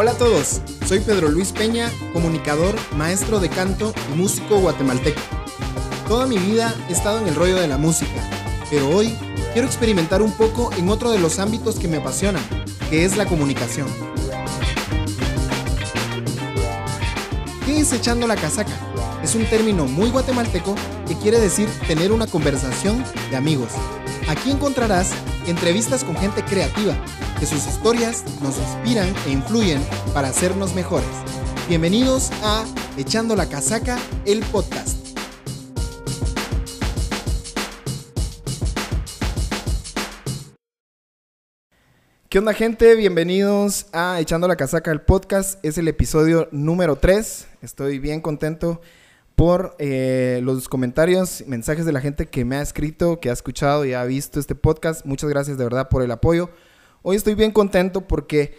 Hola a todos, soy Pedro Luis Peña, comunicador, maestro de canto y músico guatemalteco. Toda mi vida he estado en el rollo de la música, pero hoy quiero experimentar un poco en otro de los ámbitos que me apasionan, que es la comunicación. ¿Qué es echando la casaca? Es un término muy guatemalteco que quiere decir tener una conversación de amigos. Aquí encontrarás entrevistas con gente creativa, que sus historias nos inspiran e influyen para hacernos mejores. Bienvenidos a Echando la Casaca, el podcast. ¿Qué onda gente? Bienvenidos a Echando la Casaca, el podcast. Es el episodio número 3. Estoy bien contento por eh, los comentarios, mensajes de la gente que me ha escrito, que ha escuchado y ha visto este podcast. Muchas gracias de verdad por el apoyo. Hoy estoy bien contento porque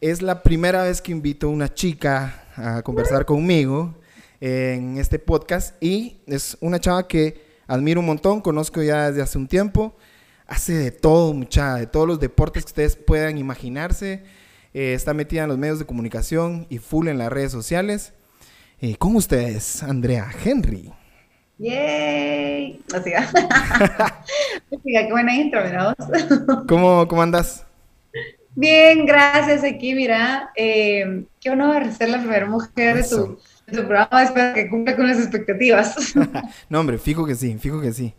es la primera vez que invito a una chica a conversar conmigo en este podcast y es una chava que admiro un montón, conozco ya desde hace un tiempo hace de todo, mucha, de todos los deportes que ustedes puedan imaginarse. Eh, está metida en los medios de comunicación y full en las redes sociales. Eh, con ustedes, Andrea Henry. ¡Yay! Así qué buena intro, mira ¿Cómo, ¿Cómo andas? Bien, gracias aquí, mira. Eh, qué honor ser la primera mujer de tu, de tu, programa. Espero que cumpla con las expectativas. no, hombre, fijo que sí, fijo que sí.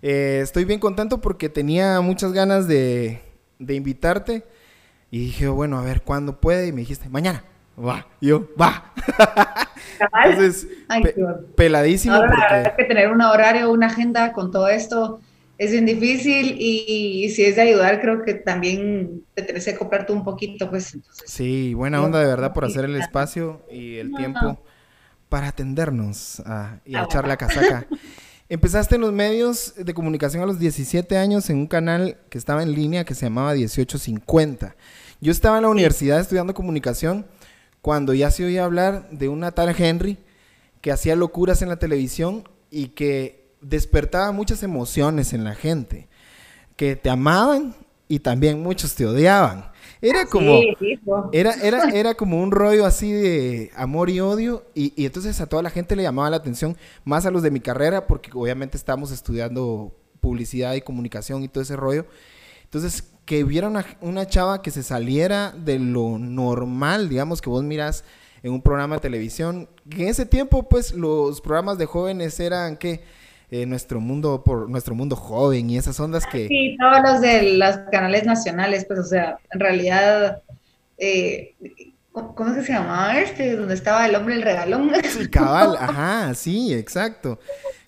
Eh, estoy bien contento porque tenía muchas ganas de, invitarte. Y dije, bueno, a ver, ¿cuándo puede? Y me dijiste, mañana. Va. Y yo, va. Entonces, peladísimo. Ahora, porque... que tener un horario, una agenda con todo esto es bien difícil y, si es de ayudar, creo que también te tienes que acoplarte un poquito, pues. sí, buena onda de verdad por hacer el espacio y el tiempo para atendernos y a echar la casaca. Empezaste en los medios de comunicación a los 17 años en un canal que estaba en línea que se llamaba 1850. Yo estaba en la universidad estudiando comunicación cuando ya se oía hablar de una tal Henry que hacía locuras en la televisión y que despertaba muchas emociones en la gente, que te amaban y también muchos te odiaban. Era como, era, era, era como un rollo así de amor y odio, y, y, entonces a toda la gente le llamaba la atención, más a los de mi carrera, porque obviamente estábamos estudiando publicidad y comunicación y todo ese rollo. Entonces, que hubiera una, una chava que se saliera de lo normal, digamos, que vos miras en un programa de televisión, que en ese tiempo, pues, los programas de jóvenes eran, que eh, nuestro mundo por nuestro mundo joven y esas ondas que sí todos los de los canales nacionales pues o sea en realidad eh, ¿cómo es que se llamaba este? donde estaba el hombre el regalón. Sí cabal ajá sí exacto.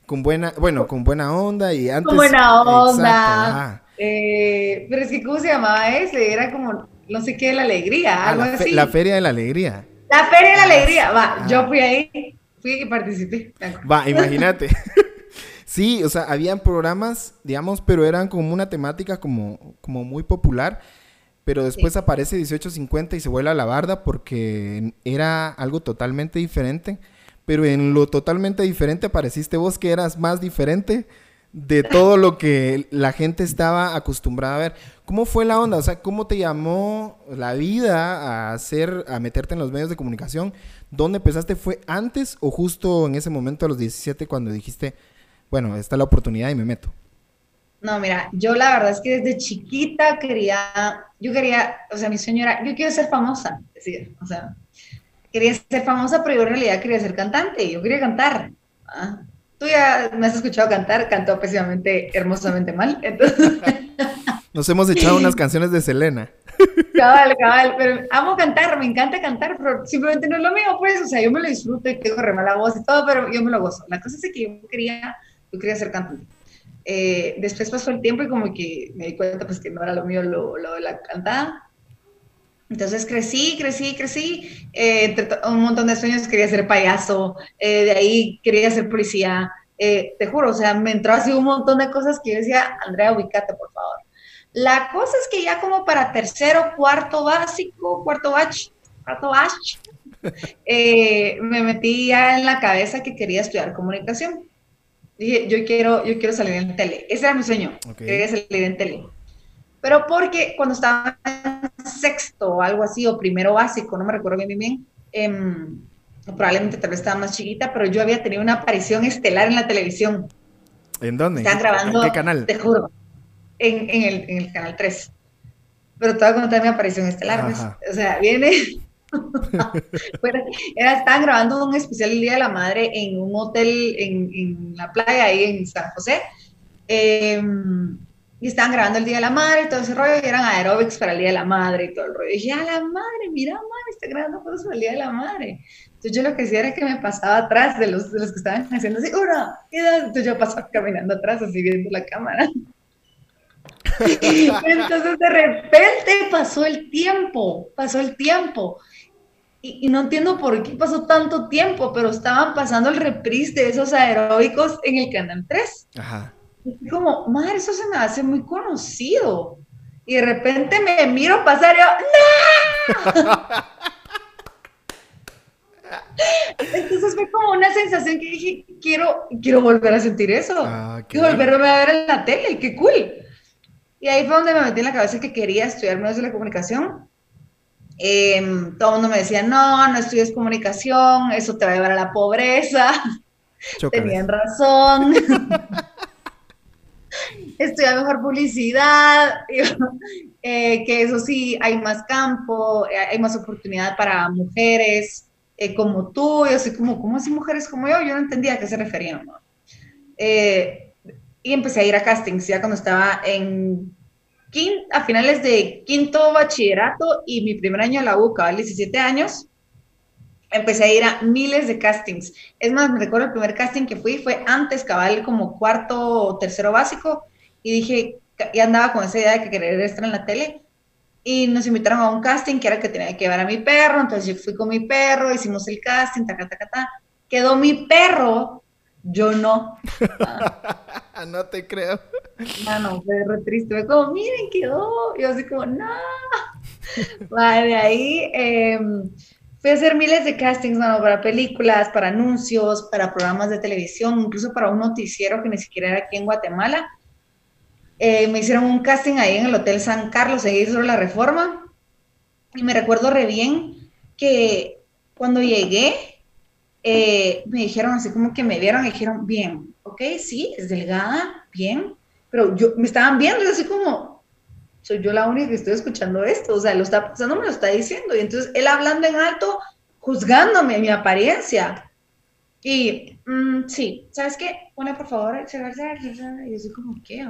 Con buena bueno con buena onda y antes con buena onda. eh, pero es que cómo se llamaba ese era como no sé qué la alegría ah, algo la así. la feria de la alegría. La feria de la alegría va yo fui ahí fui y participé. Va imagínate Sí, o sea, habían programas, digamos, pero eran como una temática como, como muy popular. Pero después aparece 1850 y se vuelve a la barda porque era algo totalmente diferente. Pero en lo totalmente diferente apareciste vos que eras más diferente de todo lo que la gente estaba acostumbrada a ver. ¿Cómo fue la onda? O sea, ¿cómo te llamó la vida a hacer, a meterte en los medios de comunicación? ¿Dónde empezaste? ¿Fue antes o justo en ese momento a los 17 cuando dijiste, bueno, está la oportunidad y me meto. No, mira, yo la verdad es que desde chiquita quería, yo quería, o sea, mi sueño era, yo quiero ser famosa, decir, o sea, quería ser famosa, pero yo en realidad quería ser cantante, yo quería cantar. ¿ah? Tú ya me has escuchado cantar, canto pésimamente, hermosamente mal, entonces... Nos hemos echado unas canciones de Selena. Cabal, cabal, pero amo cantar, me encanta cantar, pero simplemente no es lo mío, pues, o sea, yo me lo disfruto y tengo re mala voz y todo, pero yo me lo gozo. La cosa es que yo quería yo quería ser cantante. Eh, después pasó el tiempo y como que me di cuenta pues que no era lo mío lo, lo de la cantada. Entonces crecí, crecí, crecí, eh, entre un montón de sueños quería ser payaso, eh, de ahí quería ser policía, te juro, o sea, me entró así un montón de cosas que yo decía, Andrea, ubícate, por favor. La cosa es que ya como para tercero, cuarto básico, cuarto bach, cuarto bach, me metí ya en la cabeza que quería estudiar comunicación dije, yo quiero, yo quiero salir en tele. Ese era mi sueño, quería salir en tele. Pero porque cuando estaba en sexto o algo así, o primero básico, no me recuerdo bien, bien, bien. Em, probablemente tal vez estaba más chiquita, pero yo había tenido una aparición estelar en la televisión. ¿En dónde? Están grabando. ¿En qué canal? Te juro. En, en, el, en el canal 3. Pero te voy a contar mi aparición estelar. pues. O sea, viene. era, estaban grabando un especial el Día de la Madre en un hotel en, en la playa ahí en San José. Eh, y estaban grabando el Día de la Madre y todo ese rollo, y eran aeróbics para el Día de la Madre y todo el rollo. Y dije, a la madre, mira, madre, está grabando fotos para el Día de la Madre. Entonces yo lo que hacía era que me pasaba atrás de los, de los que estaban haciendo así, una, entonces yo pasaba caminando atrás, así viendo la cámara. entonces de repente pasó el tiempo, pasó el tiempo. Y, y, no entiendo por qué pasó tanto tiempo, pero estaban pasando el reprise de esos aeróbicos en el Canal 3. Ajá. Y como, madre, eso se me hace muy conocido. Y de repente me miro pasar y yo, ¡No! Entonces fue como una sensación que dije, quiero, quiero volver a sentir eso. Ah, quiero volverme a ver en la tele, qué cool. Y ahí fue donde me metí en la cabeza que quería estudiar medios de la comunicación. Eh, todo el mundo me decía, no, no estudies comunicación, eso te va a llevar a la pobreza. Tenían razón. estudiar mejor publicidad, eh, que eso sí, hay más campo, eh, hay más oportunidad para mujeres eh, como tú, y así como, ¿cómo así mujeres como yo? Yo no entendía a qué se referían, y empecé a ir a castings ya cuando estaba en quinto, a finales de quinto bachillerato y mi primer año de la U, cabal 17 años, empecé a ir a miles de castings. Es más, me recuerdo el primer casting que fui fue antes, cabal, como cuarto o tercero básico, y dije, y andaba con esa idea de que quería estar en la tele, y nos invitaron a un casting que era que tenía que llevar a mi perro, entonces yo fui con mi perro, hicimos el casting, ta, ta, ta, ta. quedó mi perro, yo no. no te creo. No, no, fue re triste, fue como, miren, quedó, yo así como, no. Vale, ahí... Eh, Fui a hacer miles de castings, mano, para películas, para anuncios, para programas de televisión, incluso para un noticiero que ni siquiera era aquí en Guatemala. Eh, me hicieron un casting ahí en el Hotel San Carlos, ahí sobre la Reforma. Y me recuerdo re bien que cuando llegué, eh, me dijeron así como que me vieron y dijeron, bien, ok, sí, es delgada, bien, pero yo me estaban viendo y así como, soy yo la única que estoy escuchando esto, o sea, lo está pasando, me lo está diciendo, y entonces él hablando en alto, juzgándome mi apariencia. Y mm, sí, ¿sabes qué? Pone por favor, y yo como, ¿qué?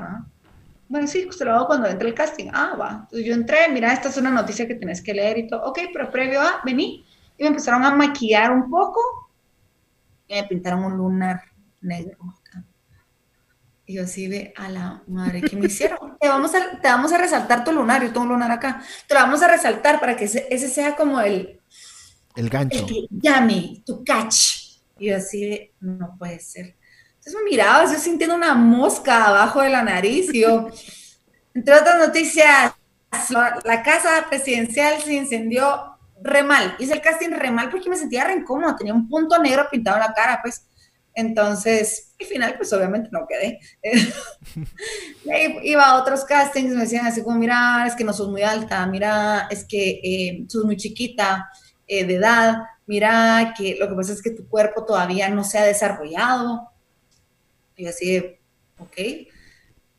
Bueno, sí, usted lo hago cuando entre el casting. Ah, va. Entonces yo entré, mira, esta es una noticia que tienes que leer y todo. Ok, pero previo a, vení. Y me empezaron a maquillar un poco me pintaron un lunar negro. Y yo así de, a la madre, ¿qué me hicieron? te, vamos a, te vamos a resaltar tu lunar, yo tengo un lunar acá. Te lo vamos a resaltar para que ese, ese sea como el... El gancho. El llame, tu catch. Y yo así de, no puede ser. Entonces me miraba, yo sintiendo una mosca abajo de la nariz. Y yo, entre otras noticias, la casa presidencial se incendió re mal. Hice el casting re mal porque me sentía re incómodo. Tenía un punto negro pintado en la cara, pues entonces, al final, pues obviamente no quedé. Iba a otros castings, me decían así como, mira, es que no sos muy alta, mira, es que eh, sos muy chiquita eh, de edad, mira, que lo que pasa es que tu cuerpo todavía no se ha desarrollado. Y así, ok,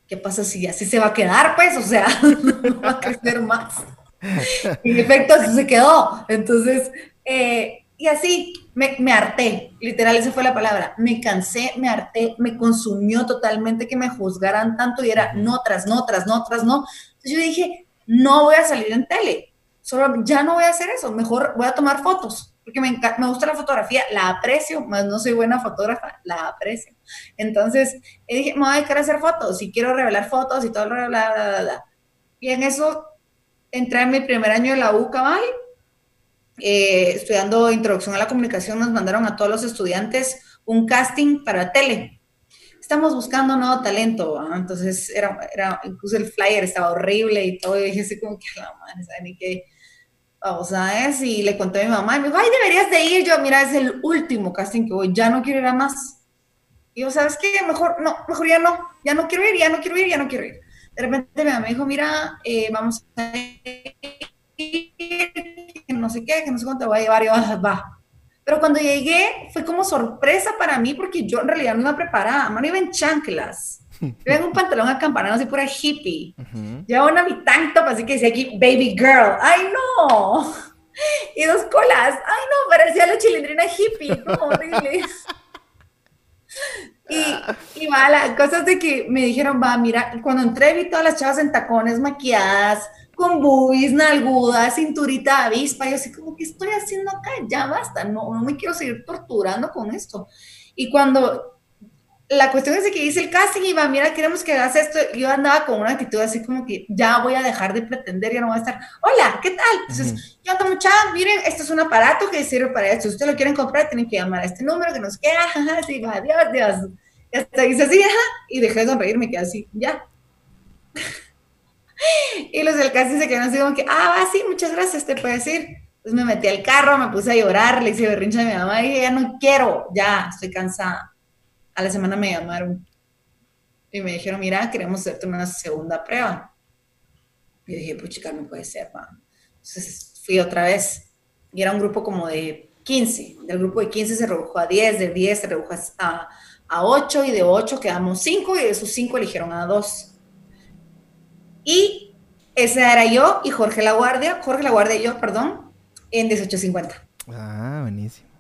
¿qué pasa si así se va a quedar? Pues, o sea, no va a crecer más. En efecto, así se quedó. Entonces, eh, y así me, me, harté, literal, esa fue la palabra. Me cansé, me harté, me consumió totalmente que me juzgaran tanto y era no tras no, tras no, tras no. Entonces yo dije, no voy a salir en tele, solo ya no voy a hacer eso, mejor voy a tomar fotos, porque me, me gusta la fotografía, la aprecio, más no soy buena fotógrafa, la aprecio. Entonces dije, me voy a dedicar a hacer fotos y quiero revelar fotos y todo, bla, bla, bla, bla. Y en eso entré en mi primer año de la U, eh, estudiando introducción a la comunicación, nos mandaron a todos los estudiantes un casting para tele. Estamos buscando nuevo talento, entonces era, era, incluso el flyer estaba horrible y todo, y dije así como que la madre, ¿sabes? Ni qué, vamos, ¿sabes? Y le conté a mi mamá y me dijo, ay, deberías de ir, yo, mira, es el último casting que voy, ya no quiero ir a más. Y yo, ¿sabes qué? Mejor, no, mejor ya no, ya no quiero ir, ya no quiero ir, ya no quiero ir. De repente mi mamá me dijo, mira, eh, vamos a ir que no sé qué, que no sé cuánto voy a llevar, y yo, ah, va. Pero cuando llegué fue como sorpresa para mí porque yo en realidad no iba preparada, no iba en chanclas. Yo iba en un pantalón acampanado así pura hippie. Llevaba una mi tank top así que decía aquí baby girl. ¡Ay no! Y dos colas. ¡Ay no! Parecía la chilindrina hippie. Horrible. Y, y va, la cosa es de que me dijeron, va, mira, cuando entré vi todas las chavas en tacones maquilladas, con boobies, nalgudas, cinturita de avispa, yo así como, ¿qué estoy haciendo acá? Ya basta, no, no me quiero seguir torturando con esto. Y cuando la cuestión es de que hice el casting y va, mira, queremos que hagas esto, yo andaba con una actitud así como que ya voy a dejar de pretender, ya no voy a estar, hola, ¿qué tal? Entonces, yo ando mucha, miren, esto es un aparato que sirve para esto, si ustedes lo quieren comprar, tienen que llamar a este número que nos queda, así, va, adiós, adiós. Y hasta dice así, y dejé de sonreír, me quedé así, ya. y los del casting se quedaron así como que, ah, va, sí, muchas gracias, te puedo decir. Entonces me metí al carro, me puse a llorar, le hice berrincha a mi mamá y dije, ya no quiero, ya, estoy cansada. A la semana me llamaron y me dijeron, mira, queremos hacerte una segunda prueba. Y dije, pues chica, no puede ser, va. Entonces fui otra vez y era un grupo como de 15. Del grupo de 15 se redujo a 10, de 10 se redujo a, a 8 y de 8 quedamos 5 y de esos 5 eligieron a 2. Y esa era yo y Jorge La Guardia, Jorge La Guardia y yo, perdón, en 1850. Ah, buenísimo.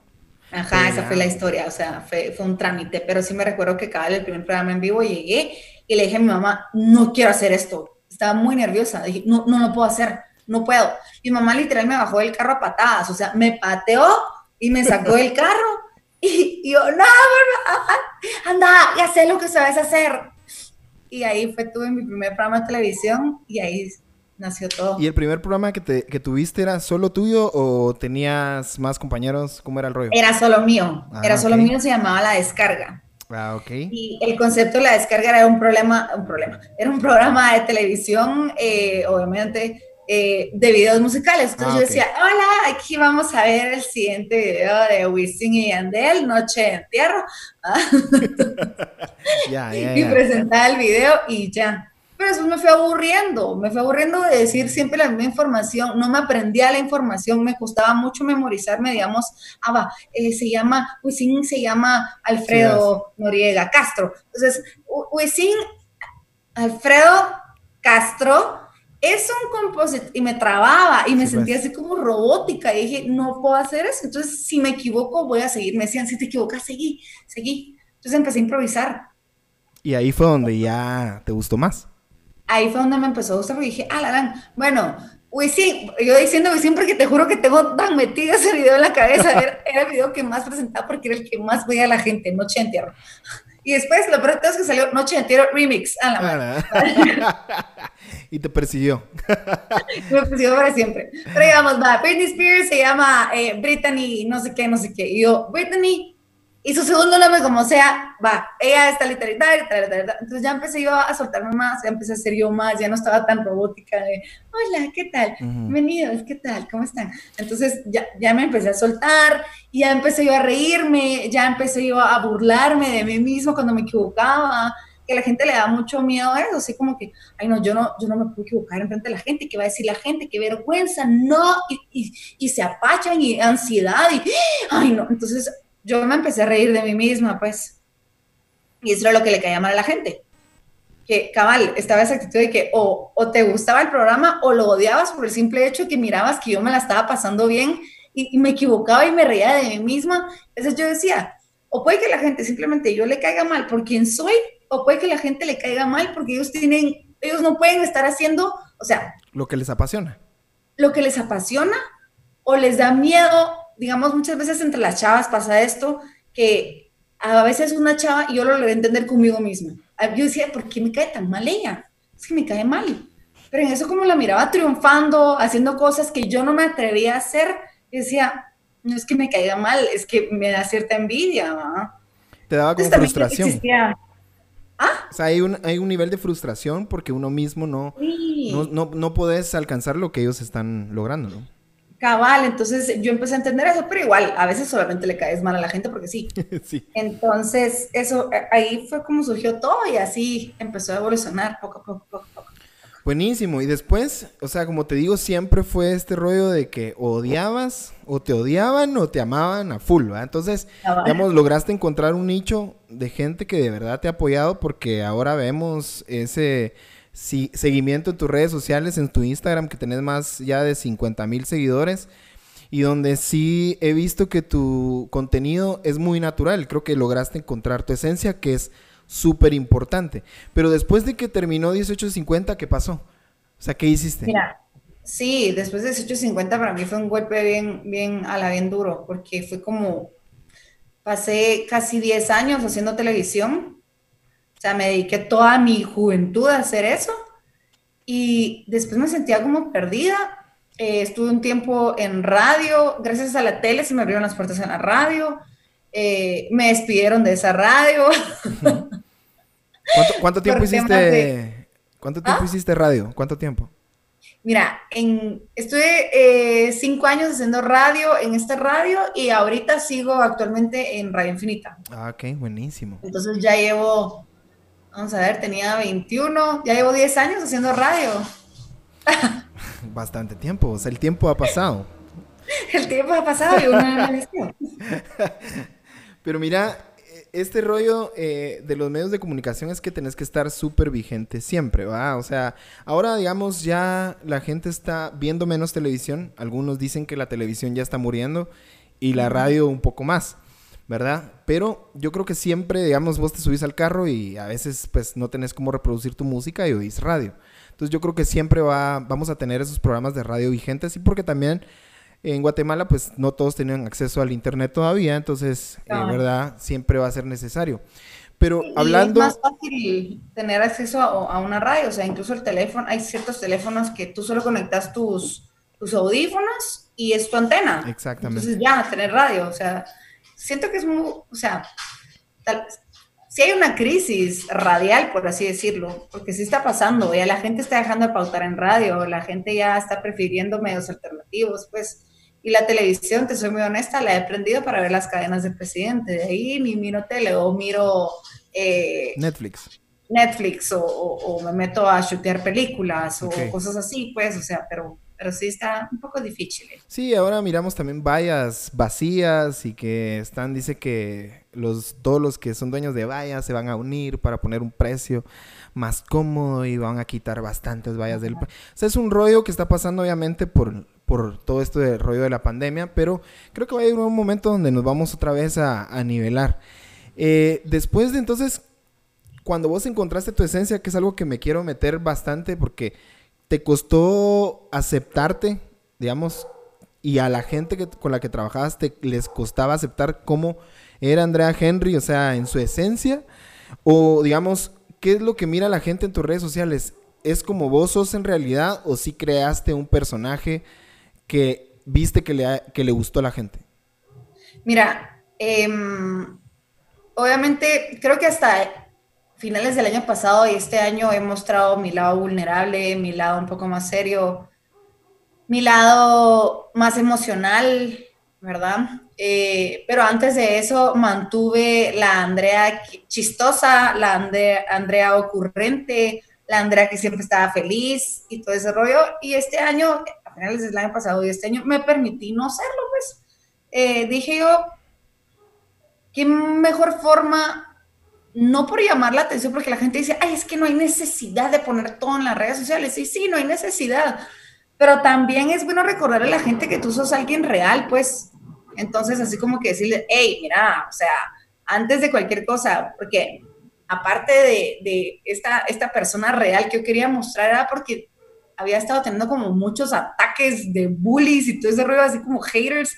Ajá, esa fue la historia, o sea, fue, fue, un trámite, pero sí me recuerdo que cada vez el primer programa en vivo llegué y le dije a mi mamá, no quiero hacer esto, estaba muy nerviosa, dije, no, no lo puedo hacer, no puedo. Mi mamá literal me bajó del carro a patadas, o sea, me pateó y me sacó del carro y, y yo, no, anda, ya sé lo que sabes hacer, y ahí fue, tuve mi primer programa de televisión y ahí nació todo. ¿Y el primer programa que, te, que tuviste era solo tuyo o tenías más compañeros? ¿Cómo era el rollo? Era solo mío, ah, era solo mío, se llamaba La Descarga. Ah, ok. Y el concepto de la descarga era un problema, un problema, era un programa de televisión, eh, obviamente, eh, de videos musicales. Entonces ah, yo decía, hola, aquí vamos a ver el siguiente video de Wisin y Yandel, Noche de Entierro. y presentaba el video y ya. Pero eso me fue aburriendo, me fue aburriendo de decir siempre la misma información, no me aprendía la información, me costaba mucho memorizarme, digamos, ah, va, eh, se llama, Wisin se llama Alfredo Noriega Castro. Entonces, Wisin Alfredo Castro es un compositor, y me trababa y me sentía pues. así como robótica y dije, no puedo hacer eso, entonces si me equivoco voy a seguir, me decían, si te equivocas, seguí, seguí. Entonces empecé a improvisar. Y ahí fue donde ya te gustó más. Ahí fue donde me empezó a gustar, y dije, ah, la, bueno, Wisin, yo diciendo Wisin porque te juro que tengo tan metido ese video en la cabeza, era, era el video que más presentaba porque era el que más veía a la gente, Noche de Entierro. Y después, lo peor es que salió Noche de Entierro Remix. A la y te persiguió. me persiguió para siempre. Pero digamos, va, Britney Spears se llama eh, Brittany, no sé qué, no sé qué. Y yo, Brittany, y su segundo nombre, como sea, va, ella está literal, entonces ya empecé yo a soltarme más, ya empecé a ser yo más, ya no estaba tan robótica de, hola, ¿qué tal? Bienvenidos, ¿qué tal? ¿Cómo están? Entonces ya, ya me empecé a soltar, y ya empecé yo a reírme, ya empecé yo a burlarme de mí mismo cuando me equivocaba, que la gente le da mucho miedo a eso, así como que, ay no, yo no, yo no me puedo equivocar en frente de la gente, ¿qué va a decir la gente? Qué vergüenza, no, y, y, y se apachan y ansiedad, y, ay no, entonces yo me empecé a reír de mí misma, pues. Y eso era lo que le caía mal a la gente. Que cabal, estaba esa actitud de que o, te gustaba el programa o lo odiabas por el simple hecho que mirabas que yo me la estaba pasando bien y, me equivocaba y me reía de mí misma. Entonces yo decía, o puede que la gente simplemente yo le caiga mal por quien soy, o puede que la gente le caiga mal porque ellos tienen, ellos no pueden estar haciendo, o sea... Lo que les apasiona. Lo que les apasiona o les da miedo digamos, muchas veces entre las chavas pasa esto, que a veces una chava, y yo lo logré entender conmigo misma. Yo decía, ¿por qué me cae tan mal ella? Es que me cae mal. Pero en eso como la miraba triunfando, haciendo cosas que yo no me atrevía a hacer, decía, no es que me caiga mal, es que me da cierta envidia. Te daba como frustración. ¿Ah? O sea, hay un, hay un nivel de frustración porque uno mismo no, no, no, no puedes alcanzar lo que ellos están logrando, ¿no? Cabal, entonces yo empecé a entender eso, pero igual, a veces solamente le caes mal a la gente porque sí. sí. Entonces, eso, ahí fue como surgió todo y así empezó a evolucionar poco a poco, poco a poco. Buenísimo. Y después, o sea, como te digo, siempre fue este rollo de que odiabas, o te odiaban, o te amaban a full, ¿verdad? Entonces, Ah, digamos, lograste encontrar un nicho de gente que de verdad te ha apoyado porque ahora vemos ese si- seguimiento en tus redes sociales, en tu Instagram, que tenés más ya de 50 mil seguidores. Y donde sí he visto que tu contenido es muy natural. Creo que lograste encontrar tu esencia, que es súper importante. Pero después de que terminó 1850, ¿qué pasó? O sea, ¿qué hiciste? Mira, sí, después de 1850 para mí fue un golpe bien, bien, a la bien duro, porque fue como, pasé casi 10 años haciendo televisión, sea, me dediqué toda mi juventud a hacer eso, y después me sentía como perdida. Eh, estuve un tiempo en radio, gracias a la tele se me abrieron las puertas en la radio, eh, me despidieron de esa radio. ¿Cuánto, cuánto tiempo hiciste? de- ¿Cuánto tiempo ¿Ah? hiciste radio? ¿Cuánto tiempo? Mira, en, estuve eh, cinco años haciendo radio en esta radio y ahorita sigo actualmente en Radio Infinita. Ah, ok, buenísimo. Entonces ya llevo, vamos a ver, tenía 21, ya llevo 10 años haciendo radio. Bastante tiempo, o sea, el tiempo ha pasado. El tiempo ha pasado y uno no. Pero mira, este rollo eh, de los medios de comunicación es que tenés que estar súper vigente siempre, ¿va? O sea, ahora digamos ya la gente está viendo menos televisión, algunos dicen que la televisión ya está muriendo y la radio un poco más, ¿verdad? Pero yo creo que siempre, digamos, vos te subís al carro y a veces pues no tenés cómo reproducir tu música y oís radio. Entonces yo creo que siempre va, vamos a tener esos programas de radio vigentes y porque también en Guatemala pues no todos tenían acceso al internet todavía, entonces, eh. ¿verdad? Siempre va a ser necesario. Pero hablando... es más fácil tener acceso a, a una radio, o sea, incluso el teléfono, hay ciertos teléfonos que tú solo conectas tus, tus audífonos y es tu antena. Exactamente. Entonces ya, tener radio, o sea, siento que es muy, o sea, tal, si hay una crisis radial, por así decirlo, porque sí está pasando, ya la gente está dejando de pautar en radio, la gente ya está prefiriendo medios alternativos, pues, y la televisión, te soy muy honesta, la he prendido para ver las cadenas del presidente, de ahí ni miro tele o miro eh, Netflix. Netflix o, o- o me meto a chutear películas o cosas así, pues, o sea, pero, pero sí está un poco difícil. ¿eh? Sí, ahora miramos también vallas vacías y que están, dice que los, todos los que son dueños de vallas se van a unir para poner un precio más cómodo y van a quitar bastantes vallas del... O sea, es un rollo que está pasando obviamente por, por todo esto del rollo de la pandemia, pero creo que va a llegar un momento donde nos vamos otra vez a, a nivelar. Eh, después de entonces, cuando vos encontraste tu esencia, que es algo que me quiero meter bastante porque te costó aceptarte, digamos, y a la gente que, con la que trabajabas te, les costaba aceptar cómo era Andrea Henry, o sea, en su esencia, o digamos, ¿qué es lo que mira la gente en tus redes sociales? ¿Es como vos sos en realidad o si creaste un personaje que viste que le, que le gustó a la gente? Mira, em, obviamente creo que hasta finales del año pasado y este año he mostrado mi lado vulnerable, mi lado un poco más serio, mi lado más emocional, ¿verdad? Eh, pero antes de eso mantuve la Andrea chistosa, la Ande- Andrea ocurrente, la Andrea que siempre estaba feliz y todo ese rollo. Y este año, a finales del año pasado y este año, me permití no serlo, pues. Eh, dije yo, qué mejor forma, no por llamar la atención, porque la gente dice, ay, es que no hay necesidad de poner todo en las redes sociales. Sí, sí, no hay necesidad. Pero también es bueno recordarle a la gente que tú sos alguien real, pues. Entonces, así como que decirle, hey, mira, o sea, antes de cualquier cosa, porque aparte de, de esta, esta persona real que yo quería mostrar, era porque había estado teniendo como muchos ataques de bullies y todo ese rollo, así como haters,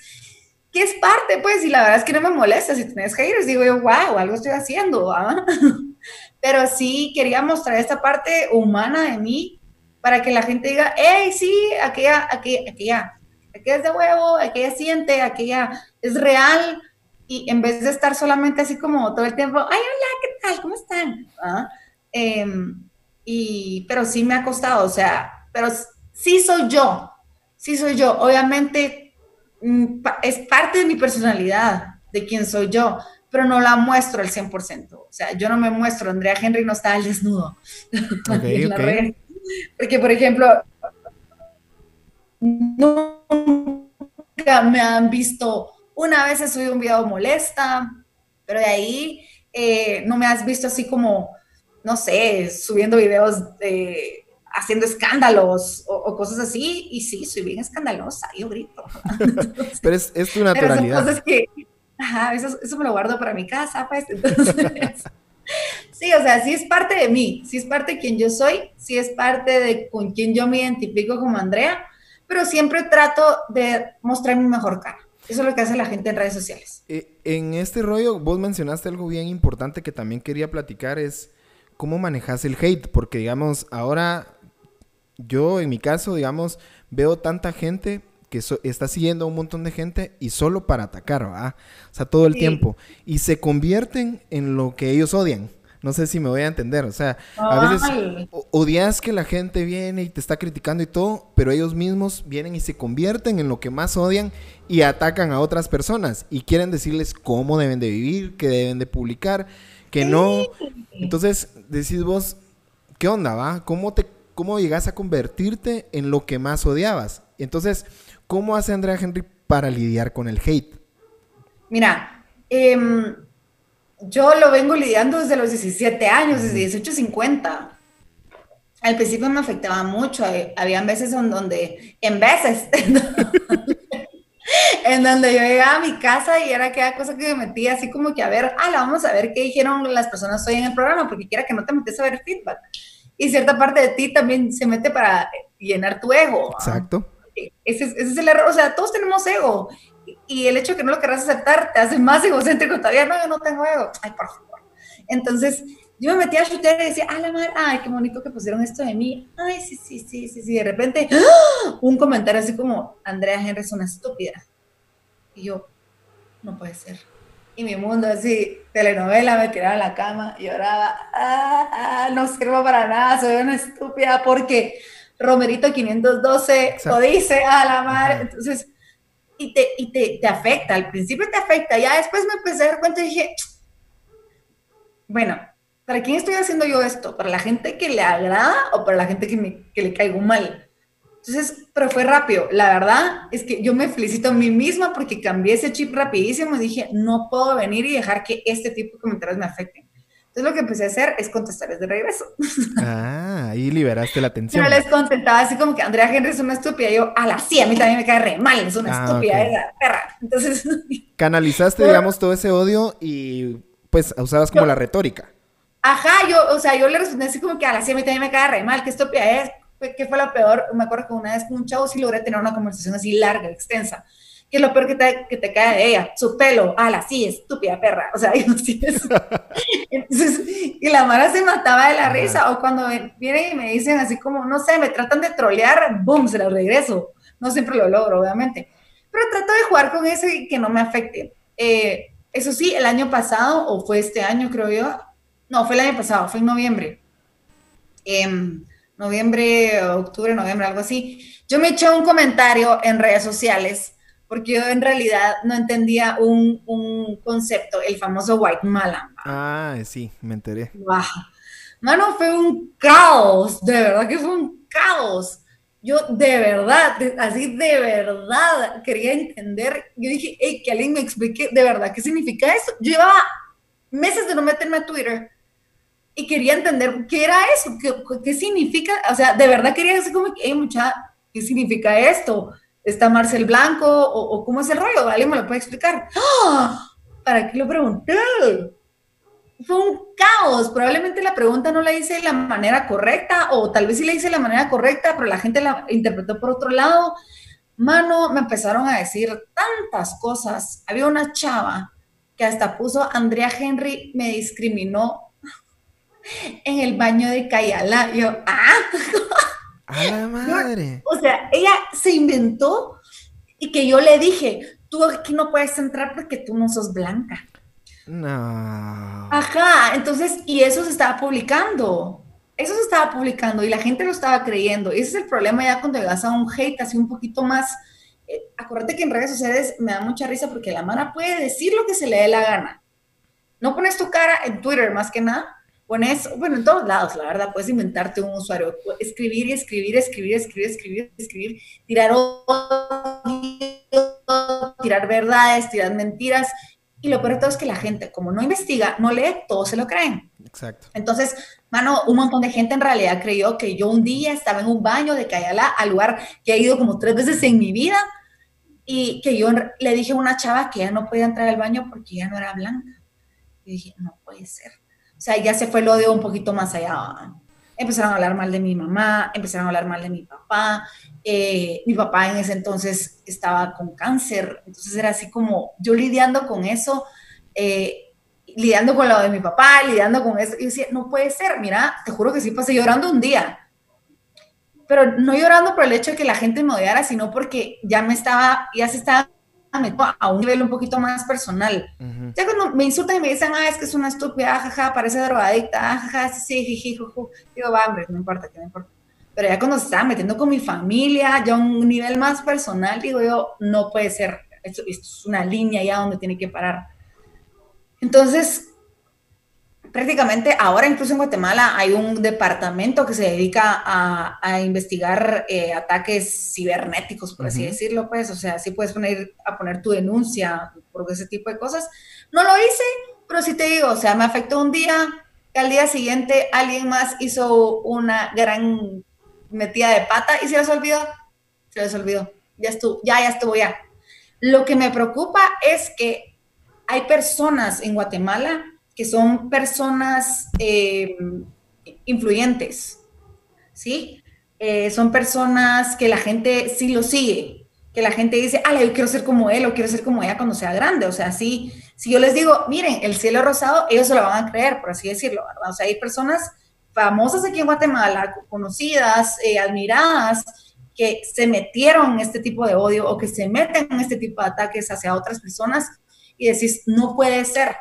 que es parte, pues, y la verdad es que no me molesta si tenés haters, digo yo, wow, algo estoy haciendo. Pero sí quería mostrar esta parte humana de mí para que la gente diga, hey, sí, aquella, aquella, aquella, aquella es de huevo, aquella siente, aquella es real, y en vez de estar solamente así como todo el tiempo, ay, hola, ¿qué tal? ¿Cómo están? Em, y, pero sí me ha costado, o sea, pero sí soy yo, sí soy yo, obviamente es parte de mi personalidad, de quién soy yo, pero no la muestro al 100%, o sea, yo no me muestro, Andrea Henry no está al desnudo. En. Porque, por ejemplo, nunca me han visto, una vez he subido un video molesta, pero de ahí eh, no me has visto así como, no sé, subiendo videos de haciendo escándalos o, cosas así, y sí, soy bien escandalosa, yo grito. pero es, es tu naturalidad. Pero que, ajá, eso, eso, me lo guardo para mi casa, pues, entonces, sí, o sea, sí es parte de mí, sí es parte de quien yo soy, sí es parte de con quien yo me identifico como Andrea, pero siempre trato de mostrar mi mejor cara. Eso es lo que hace la gente en redes sociales. Eh, en este rollo, vos mencionaste algo bien importante que también quería platicar, es cómo manejas el hate, porque digamos, ahora yo en mi caso, digamos, veo tanta gente que está siguiendo a un montón de gente y solo para atacar, ¿verdad? O sea, todo el tiempo. Y se convierten en lo que ellos odian. No sé si me voy a entender. O sea, a veces odias que la gente viene y te está criticando y todo, pero ellos mismos vienen y se convierten en lo que más odian y atacan a otras personas y quieren decirles cómo deben de vivir, qué deben de publicar, que no. Entonces, decís vos, ¿qué onda, va? ¿Cómo te cómo llegas a convertirte en lo que más odiabas. Entonces, ¿cómo hace Andrea Henry para lidiar con el hate? Mira, em, yo lo vengo lidiando desde los 17 años, desde 1850. Al principio me afectaba mucho, había veces en donde, en veces, en donde yo llegaba a mi casa y era aquella cosa que me metía así como que a ver, ah, vamos a ver qué dijeron las personas hoy en el programa, porque quiera que no te metes a ver feedback y cierta parte de ti también se mete para llenar tu ego. Exacto. Ese es, el error, o sea, todos tenemos ego. Y el hecho de que no lo querrás aceptar te hace más egocéntrico todavía. No, yo no tengo ego. Ay, por favor. Entonces, yo me metí a chutear y decía, ah, la madre, ay, qué bonito que pusieron esto de mí. Ay, sí, sí, sí, sí, sí. De repente, ¡ah! un comentario así como, Andrea Henry es una estúpida. Y yo, no puede ser y mi mundo así, telenovela, me tiraba en la cama, lloraba, ah, ah, no sirvo para nada, soy una estúpida porque Romerito 512 lo dice a la madre, entonces, y, te, y te, te, afecta, al principio te afecta, ya después me empecé a dar cuenta y dije, bueno, ¿para quién estoy haciendo yo esto? ¿Para la gente que le agrada o para la gente que, me, que le caigo mal? Entonces, pero fue rápido. La verdad es que yo me felicito a mí misma porque cambié ese chip rapidísimo y dije, no puedo venir y dejar que este tipo de comentarios me afecten. Entonces lo que empecé a hacer es contestarles de regreso. Ah, ahí liberaste la atención. Yo les contestaba así como que Andrea Henry es una estúpida. Y yo, a la sí, a mí también me cae re mal, es una ah, estúpida, esa perra. Entonces... Canalizaste, digamos, todo ese odio y pues usabas como la retórica. Ajá, yo, o sea, yo le respondí así como que a la sí, a mí también me cae re mal, qué estúpida es, ¿Qué fue lo peor? Me acuerdo que una vez con un chavo sí logré tener una conversación así larga, extensa. ¿Qué es lo peor que te, que te cae de ella? Su pelo. la sí, estúpida perra. O sea, yo sí Entonces, y la Mara se mataba de la risa. O cuando vienen y me dicen así como, no sé, me tratan de trolear, boom, se la regreso. No siempre lo logro, obviamente. Pero trato de jugar con eso y que no me afecte. Eh, eso sí, el año pasado, o fue este año, creo yo. No, fue el año pasado, fue en noviembre. Eh, noviembre, octubre, noviembre, algo así, yo me eché un comentario en redes sociales porque yo en realidad no entendía un, concepto, el famoso white malam. Ah, sí, me enteré. Wow. Mano, fue un caos, de verdad que fue un caos. Yo de verdad, así de verdad quería entender. Yo dije, hey, que alguien me explique de verdad qué significa eso. Yo llevaba meses de no meterme a Twitter y quería entender qué era eso, qué, qué significa, o sea, de verdad quería decir como, hey, mucha, ¿qué significa esto? ¿Está Marcel Blanco o, cómo es el rollo? ¿Alguien me lo puede explicar? ¡Ah! ¿Para qué lo pregunté? Fue un caos. Probablemente la pregunta no la hice de la manera correcta, o tal vez sí la hice de la manera correcta, pero la gente la interpretó por otro lado. Mano, me empezaron a decir tantas cosas. Había una chava que hasta puso Andrea Henry me discriminó en el baño de Cayala. Yo, ¡ah! ¡A la madre! O sea, ella se inventó y que yo le dije, tú aquí no puedes entrar porque tú no sos blanca. No. Ajá, entonces, y eso se estaba publicando. Eso se estaba publicando y la gente lo estaba creyendo. Y ese es el problema ya cuando llegas a un hate así un poquito más. Eh, acuérdate que en redes sociales me da mucha risa porque la mano puede decir lo que se le dé la gana. No pones tu cara en Twitter más que nada, pones, bueno, en todos lados, la verdad, puedes inventarte un usuario, escribir y escribir, escribir, escribir, escribir, escribir, tirar tirar verdades, tirar mentiras. Y lo peor de todo es que la gente, como no investiga, no lee, todos se lo creen. Exacto. Entonces, mano, un montón de gente en realidad creyó que yo un día estaba en un baño de Cayala, al lugar que he ido como tres veces en mi vida, y que yo le dije a una chava que ya no podía entrar al baño porque ya no era blanca. Y dije, no puede ser. O sea, ya se fue el odio un poquito más allá. Empezaron a hablar mal de mi mamá, empezaron a hablar mal de mi papá. Eh, mi papá en ese entonces estaba con cáncer, entonces era así como yo lidiando con eso, eh, lidiando con lo de mi papá, lidiando con eso. Y decía, no puede ser, mira, te juro que sí pasé llorando un día. Pero no llorando por el hecho de que la gente me odiara, sino porque ya me estaba, ya se estaba a un nivel un poquito más personal. Ya cuando me insultan y me dicen, ah, es que es una estúpida, jaja, parece drogadicta, jaja, sí, sí, jiji, Digo, va, hombre, no importa, que no importa. Pero ya cuando se estaba metiendo con mi familia, ya a un nivel más personal, digo yo, no puede ser, esto, esto es una línea ya donde tiene que parar. Entonces, prácticamente ahora incluso en Guatemala hay un departamento que se dedica a, investigar eh, ataques cibernéticos, por así decirlo, pues, o sea, sí puedes poner a poner tu denuncia por ese tipo de cosas. No lo hice, pero sí te digo, o sea, me afectó un día, al día siguiente alguien más hizo una gran metida de pata y se les olvidó, se les olvidó, ya estuvo, ya, ya estuvo ya. Lo que me preocupa es que hay personas en Guatemala que son personas eh, influyentes, ¿sí? Eh, son personas que la gente sí lo sigue, que la gente dice, ah, yo quiero ser como él o quiero ser como ella cuando sea grande. O sea, sí, si yo les digo, miren, el cielo rosado, ellos se lo van a creer, por así decirlo, ¿verdad? O sea, hay personas famosas aquí en Guatemala, conocidas, eh, admiradas, que se metieron en este tipo de odio o que se meten en este tipo de ataques hacia otras personas y decís, no puede ser,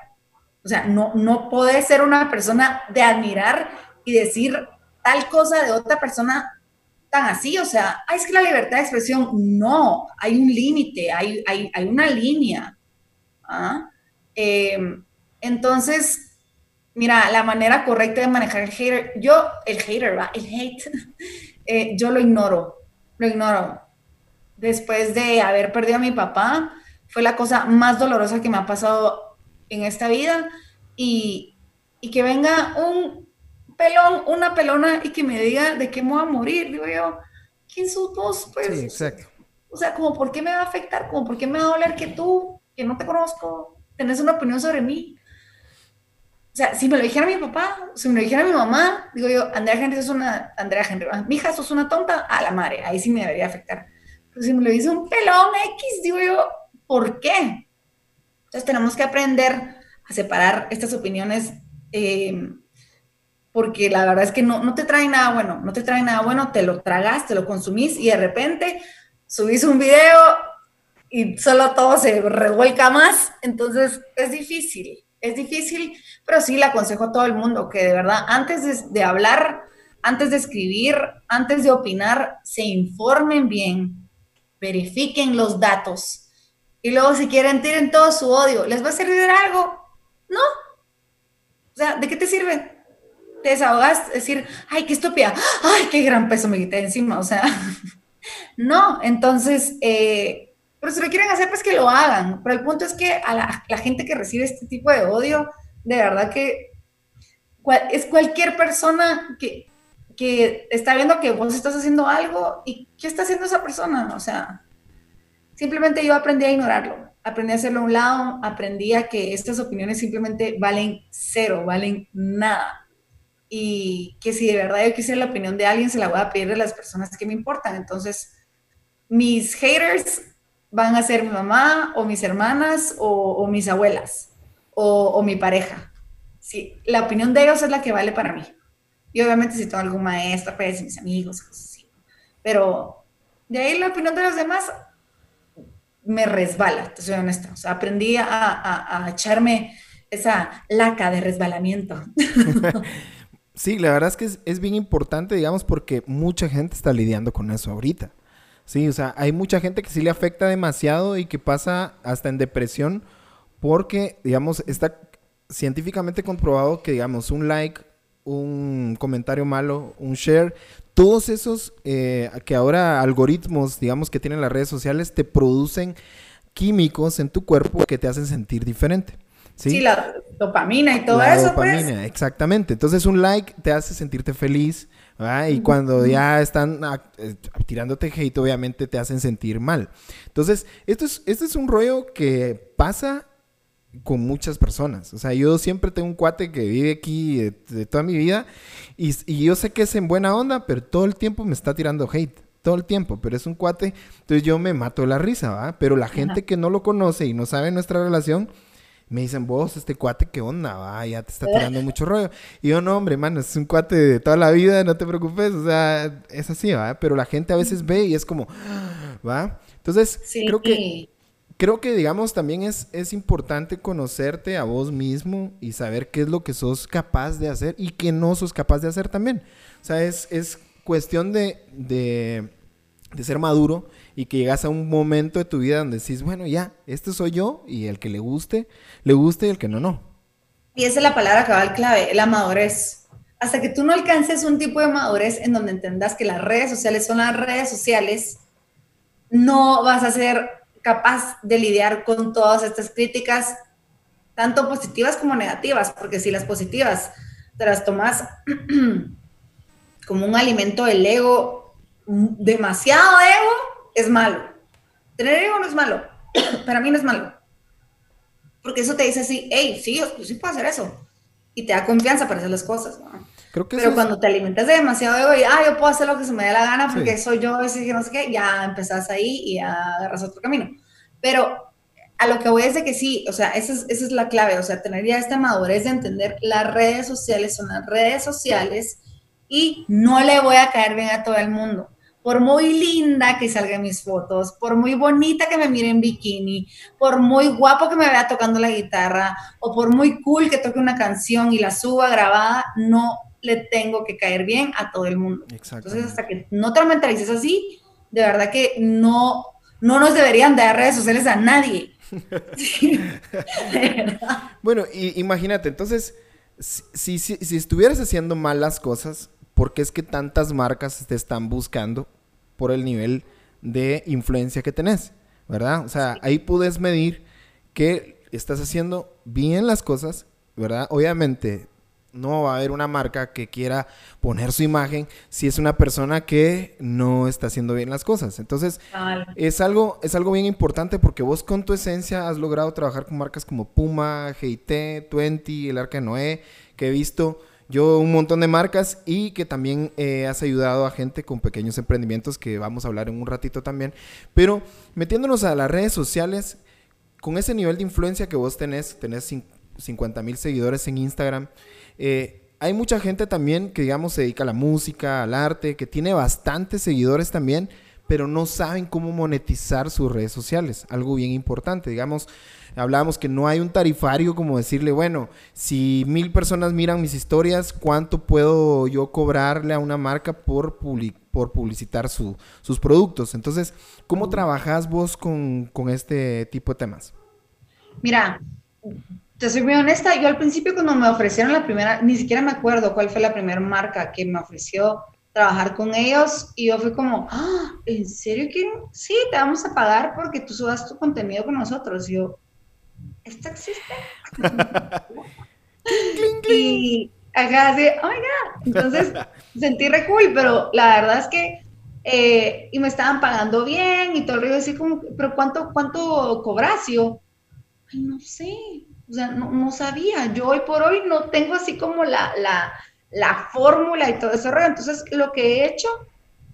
o sea, no, no ser una persona de admirar y decir tal cosa de otra persona tan así. O sea, es que la libertad de expresión, no, hay un límite, hay, hay, hay, una línea. ¿ah? Em, entonces, mira, la manera correcta de manejar el hater, yo, el hater, ¿va? el hate, eh, yo lo ignoro, lo ignoro. Después de haber perdido a mi papá, fue la cosa más dolorosa que me ha pasado en esta vida y, que venga un pelón, una pelona y que me diga de qué me voy a morir, digo yo, ¿quién sos vos? Pues, sí, exacto. O sea, como, ¿por qué me va a afectar? Como, ¿por qué me va a doler que tú, que no te conozco, tenés una opinión sobre mí? O sea, si me lo dijera mi papá, si me lo dijera mi mamá, digo yo, Andrea Henry es una, Andrea Henry, mi hija sos una tonta, a la madre, ahí sí me debería afectar. Pero si me lo dice un pelón X, digo yo, ¿por qué? Entonces tenemos que aprender a separar estas opiniones eh, porque la verdad es que no, no te trae nada bueno, no te trae nada bueno, te lo tragas, te lo consumís y de repente subís un video y solo todo se revuelca más, entonces es difícil, es difícil, pero sí le aconsejo a todo el mundo que de verdad antes de, de hablar, antes de escribir, antes de opinar, se informen bien, verifiquen los datos, y luego si quieren tiren todo su odio, ¿les va a servir de algo? No. O sea, ¿de qué te sirve? Te desahogas, decir, ay, qué estúpida, ay, qué gran peso me quité encima, o sea, no, entonces, eh, pero si lo quieren hacer, pues que lo hagan, pero el punto es que a la, gente que recibe este tipo de odio, de verdad que es cualquier persona que, que está viendo que vos estás haciendo algo y ¿qué está haciendo esa persona? O sea, Simplemente yo aprendí a ignorarlo, aprendí a hacerlo a un lado, aprendí a que estas opiniones simplemente valen cero, valen nada. Y que si de verdad yo quisiera la opinión de alguien, se la voy a pedir de las personas que me importan. Entonces, mis haters van a ser mi mamá o mis hermanas o, mis abuelas o, mi pareja. Sí, la opinión de ellos es la que vale para mí. Y obviamente si tengo algún maestro, pues mis amigos, cosas así. Pero de ahí la opinión de los demás me resbala, te soy honesta. Aprendí a, echarme esa laca de resbalamiento. sí, la verdad es que es, bien importante, digamos, porque mucha gente está lidiando con eso ahorita. Sí, o sea, hay mucha gente que sí le afecta demasiado y que pasa hasta en depresión porque, digamos, está científicamente comprobado que, digamos, un like un comentario malo, un share, todos esos eh, que ahora algoritmos, digamos, que tienen las redes sociales, te producen químicos en tu cuerpo que te hacen sentir diferente. Sí, la dopamina y todo eso. Pues. Dopamina, exactamente. Entonces un like te hace sentirte feliz. Y cuando ya están ah, eh, tirándote hate, obviamente te hacen sentir mal. Entonces, esto es, esto es un rollo que pasa con muchas personas. O sea, yo siempre tengo un cuate que vive aquí de, toda mi vida y, y, yo sé que es en buena onda, pero todo el tiempo me está tirando hate. Todo el tiempo, pero es un cuate. Entonces yo me mato la risa, ¿va? Pero la gente que no lo conoce y no sabe nuestra relación, me dicen, vos, este cuate, ¿qué onda? Va, ya te está tirando mucho rollo. Y yo, no, hombre, mano, es un cuate de toda la vida, no te preocupes. O sea, es así, ¿va? Pero la gente a veces ve y es como, ¿va? Entonces, creo que creo que, digamos, también es, es importante conocerte a vos mismo y saber qué es lo que sos capaz de hacer y qué no sos capaz de hacer también. O sea, es, es cuestión de, de, de, ser maduro y que llegas a un momento de tu vida donde decís, bueno, ya, este soy yo y el que le guste, le guste y el que no, no. Y esa es la palabra que va al clave, la madurez. Hasta que tú no alcances un tipo de madurez en donde entendas que las redes sociales son las redes sociales, no vas a ser capaz de lidiar con todas estas críticas, tanto positivas como negativas, porque si las positivas te las tomas como un alimento del ego, demasiado ego, es malo. Tener ego no es malo, para mí no es malo, porque eso te dice así, hey, sí, yo, sí puedo hacer eso, y te da confianza para hacer las cosas. Pero cuando te alimentas de demasiado ego y, ah, yo puedo hacer lo que se me dé la gana porque soy yo, y no sé qué, ya empezás ahí y ya agarras otro camino. Pero a lo que voy es de que sí, o sea, esa es, esa es la clave, o sea, tener ya esta madurez de entender las redes sociales son las redes sociales y no le voy a caer bien a todo el mundo. Por muy linda que salgan mis fotos, por muy bonita que me mire en bikini, por muy guapo que me vea tocando la guitarra, o por muy cool que toque una canción y la suba grabada, no le tengo que caer bien a todo el mundo. Entonces, hasta que no te lo mentalices así, de verdad que no, no nos deberían dar redes sociales a nadie. bueno, y, imagínate, entonces, si, si, si, estuvieras haciendo malas cosas, ¿por qué es que tantas marcas te están buscando por el nivel de influencia que tenés? ¿Verdad? O sea, ahí puedes medir que estás haciendo bien las cosas, ¿verdad? Obviamente, no va a haber una marca que quiera poner su imagen si es una persona que no está haciendo bien las cosas. Entonces, es, algo, es algo bien importante porque vos con tu esencia has logrado trabajar con marcas como Puma, GT, Twenty, El Arca de Noé, que he visto yo un montón de marcas y que también eh, has ayudado a gente con pequeños emprendimientos que vamos a hablar en un ratito también. Pero metiéndonos a las redes sociales, con ese nivel de influencia que vos tenés, tenés 50 mil seguidores en Instagram, eh, hay mucha gente también que, digamos, se dedica a la música, al arte, que tiene bastantes seguidores también, pero no saben cómo monetizar sus redes sociales. Algo bien importante, digamos, hablábamos que no hay un tarifario como decirle, bueno, si mil personas miran mis historias, ¿cuánto puedo yo cobrarle a una marca por, por publicitar sus productos? Entonces, ¿cómo trabajas vos con, con este tipo de temas? Mira, te soy muy honesta, yo al principio cuando me ofrecieron la primera, ni siquiera me acuerdo cuál fue la primera marca que me ofreció trabajar con ellos y yo fui como, ah, ¿en serio quieren? Sí, te vamos a pagar porque tú subas tu contenido con nosotros. Y yo, ¿esto existe? y acá así, oh my Entonces sentí re cool, pero la verdad es que, eh, y me estaban pagando bien y todo el río así como, pero ¿cuánto, cuánto cobras? Y yo, ay, no sé, o sea, no, sabía. Yo hoy por hoy no tengo así como la, la, fórmula y todo eso. Entonces, lo que he hecho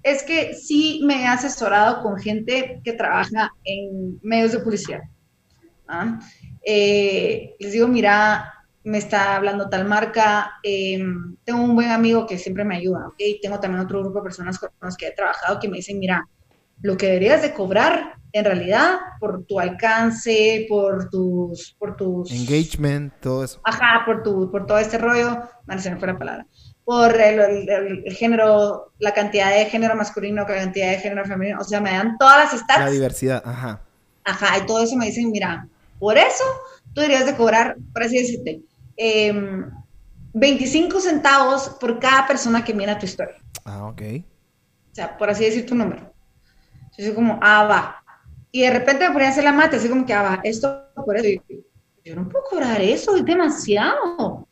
es que sí me he asesorado con gente que trabaja en medios de publicidad. Eh, les digo, mira, me está hablando tal marca, em, tengo un buen amigo que siempre me ayuda, ¿ok? Tengo también otro grupo de personas con los que he trabajado que me dicen, mira, lo que deberías de cobrar en realidad por tu alcance, por tus, por tus engagement, todo eso. Ajá, por tu, por todo este rollo, no se me fue la palabra, por el, el, género, la cantidad de género masculino, la cantidad de género femenino, o sea, me dan todas las stats. La diversidad, ajá. Ajá, y todo eso me dicen, mira, por eso tú deberías de cobrar, por así decirte, eh, 25 centavos por cada persona que mira tu historia. Ah, ok. O sea, por así decir tu número. Yo soy como, ah, va. Y de repente me ponía a hacer la mate, así como que, ah, va, esto por eso. Y yo no puedo cobrar eso, es demasiado.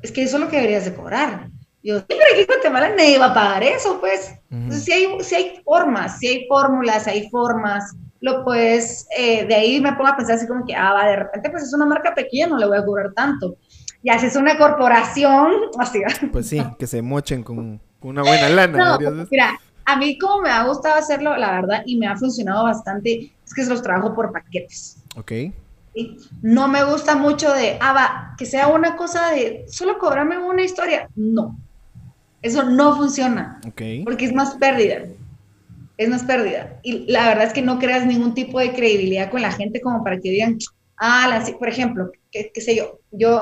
Es que eso es lo que deberías de cobrar. yo, sí, pero aquí en Guatemala nadie va a pagar eso, pues. Entonces, si hay, si hay formas, si hay fórmulas, hay formas, lo puedes, eh, de ahí me pongo a pensar así como que, ah, va, de repente, pues es una marca pequeña, no le voy a cobrar tanto. Y así es una corporación, así. Pues sí, que se mochen con, una buena lana. No, mira, a mí como me ha gustado hacerlo, la verdad, y me ha funcionado bastante, es que se los trabajo por paquetes. Ok. No me gusta mucho de, ah, va, que sea una cosa de, solo cobrarme una historia. No, eso no funciona. Okay. Porque es más pérdida. Es más pérdida. Y la verdad es que no creas ningún tipo de credibilidad con la gente como para que digan, ah, la, por ejemplo, qué, qué sé yo, yo,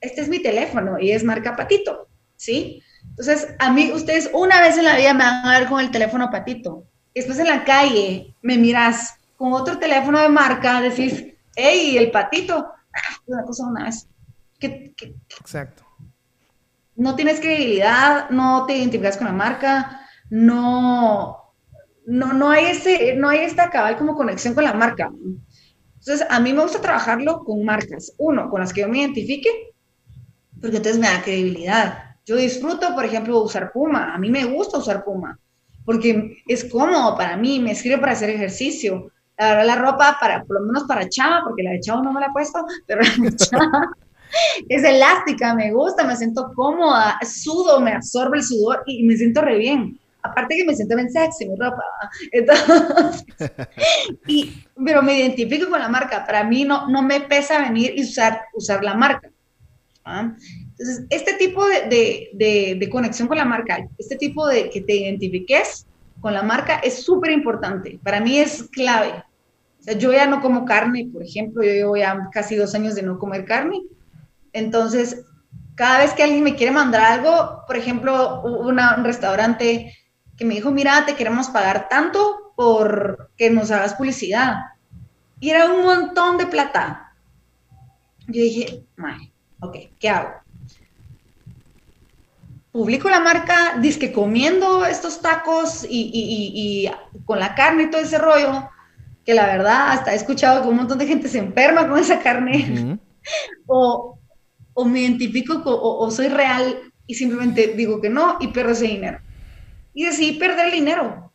este es mi teléfono y es marca Patito, ¿sí? Entonces, a mí, ustedes una vez en la vida me van a ver con el teléfono patito. Después en la calle me miras con otro teléfono de marca, decís, hey, el patito. Una cosa una vez. Exacto. No tienes credibilidad, no te identificas con la marca, no, no, no hay ese, no hay esta cabal como conexión con la marca. Entonces, a mí me gusta trabajarlo con marcas. Uno, con las que yo me identifique, porque entonces me da credibilidad yo disfruto, por ejemplo, usar Puma. A mí me gusta usar Puma porque es cómodo para mí, me sirve para hacer ejercicio. La verdad, la ropa, para, por lo menos para chava, porque la de chavo no me la he puesto, pero la chava es elástica, me gusta, me siento cómoda, sudo, me absorbe el sudor y me siento re bien. Aparte que me siento bien sexy mi ropa. Entonces, y, pero me identifico con la marca. Para mí no, no me pesa venir y usar, usar la marca. ¿ah? Entonces, este tipo de, conexión con la marca, este tipo de que te identifiques con la marca es súper importante. Para mí es clave. O sea, yo ya no como carne, por ejemplo, yo llevo ya casi dos años de no comer carne. Entonces, cada vez que alguien me quiere mandar algo, por ejemplo, un restaurante que me dijo, mira, te queremos pagar tanto por que nos hagas publicidad. Y era un montón de plata. Yo dije, ok, ¿qué hago? Publico la marca, disque comiendo estos tacos y, con la carne y todo ese rollo, que la verdad hasta he escuchado que un montón de gente se enferma con esa carne, o, me identifico o, soy real y simplemente digo que no y pierdo ese dinero. Y decidí perder el dinero,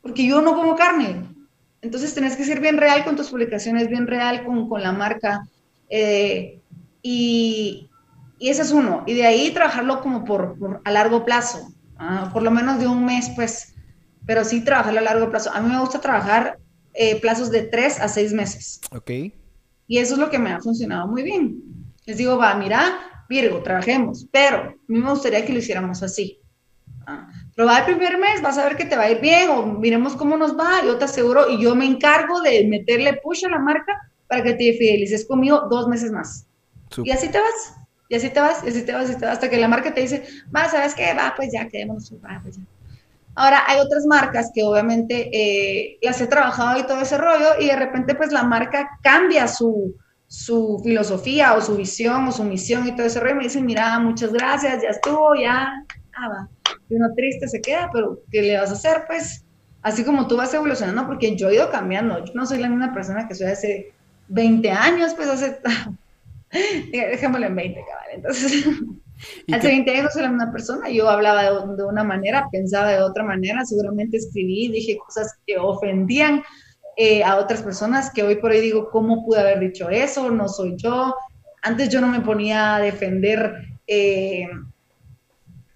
porque yo no como carne. Entonces tenés que ser bien real con tus publicaciones, bien real con, con la marca. Eh, y, y ese es uno. Y de ahí trabajarlo como por, a largo plazo, ah, por lo menos de un mes, pues, pero sí trabajarlo a largo plazo. A mí me gusta trabajar eh, plazos de tres a seis meses. Ok. Y eso es lo que me ha funcionado muy bien. Les digo, va, mira, Virgo, trabajemos, pero a mí me gustaría que lo hiciéramos así. Ah, probar el primer mes, vas a ver que te va a ir bien o miremos cómo nos va, yo te aseguro y yo me encargo de meterle push a la marca para que te fidelices conmigo dos meses más. Y así te vas. Y así te vas, y así te vas, y te vas, hasta que la marca te dice, va, ¿sabes qué? Va, pues ya, quedémonos, va, pues ya. Ahora, hay otras marcas que obviamente eh, las he trabajado y todo ese rollo, y de repente, pues la marca cambia su, su filosofía o su visión o su misión y todo ese rollo. Y me dicen, mira, muchas gracias, ya estuvo, ya, ah, va. Y uno triste se queda, pero ¿qué le vas a hacer? Pues así como tú vas evolucionando, porque yo he ido cambiando. Yo no soy la misma persona que soy hace 20 años, pues hace Dejémoslo en 20, cabal. Entonces, hace 20 años la misma persona. Yo hablaba de, una manera, pensaba de otra manera, seguramente escribí, dije cosas que ofendían eh, a otras personas que hoy por hoy digo, ¿cómo pude haber dicho eso? No soy yo. Antes yo no me ponía a defender eh,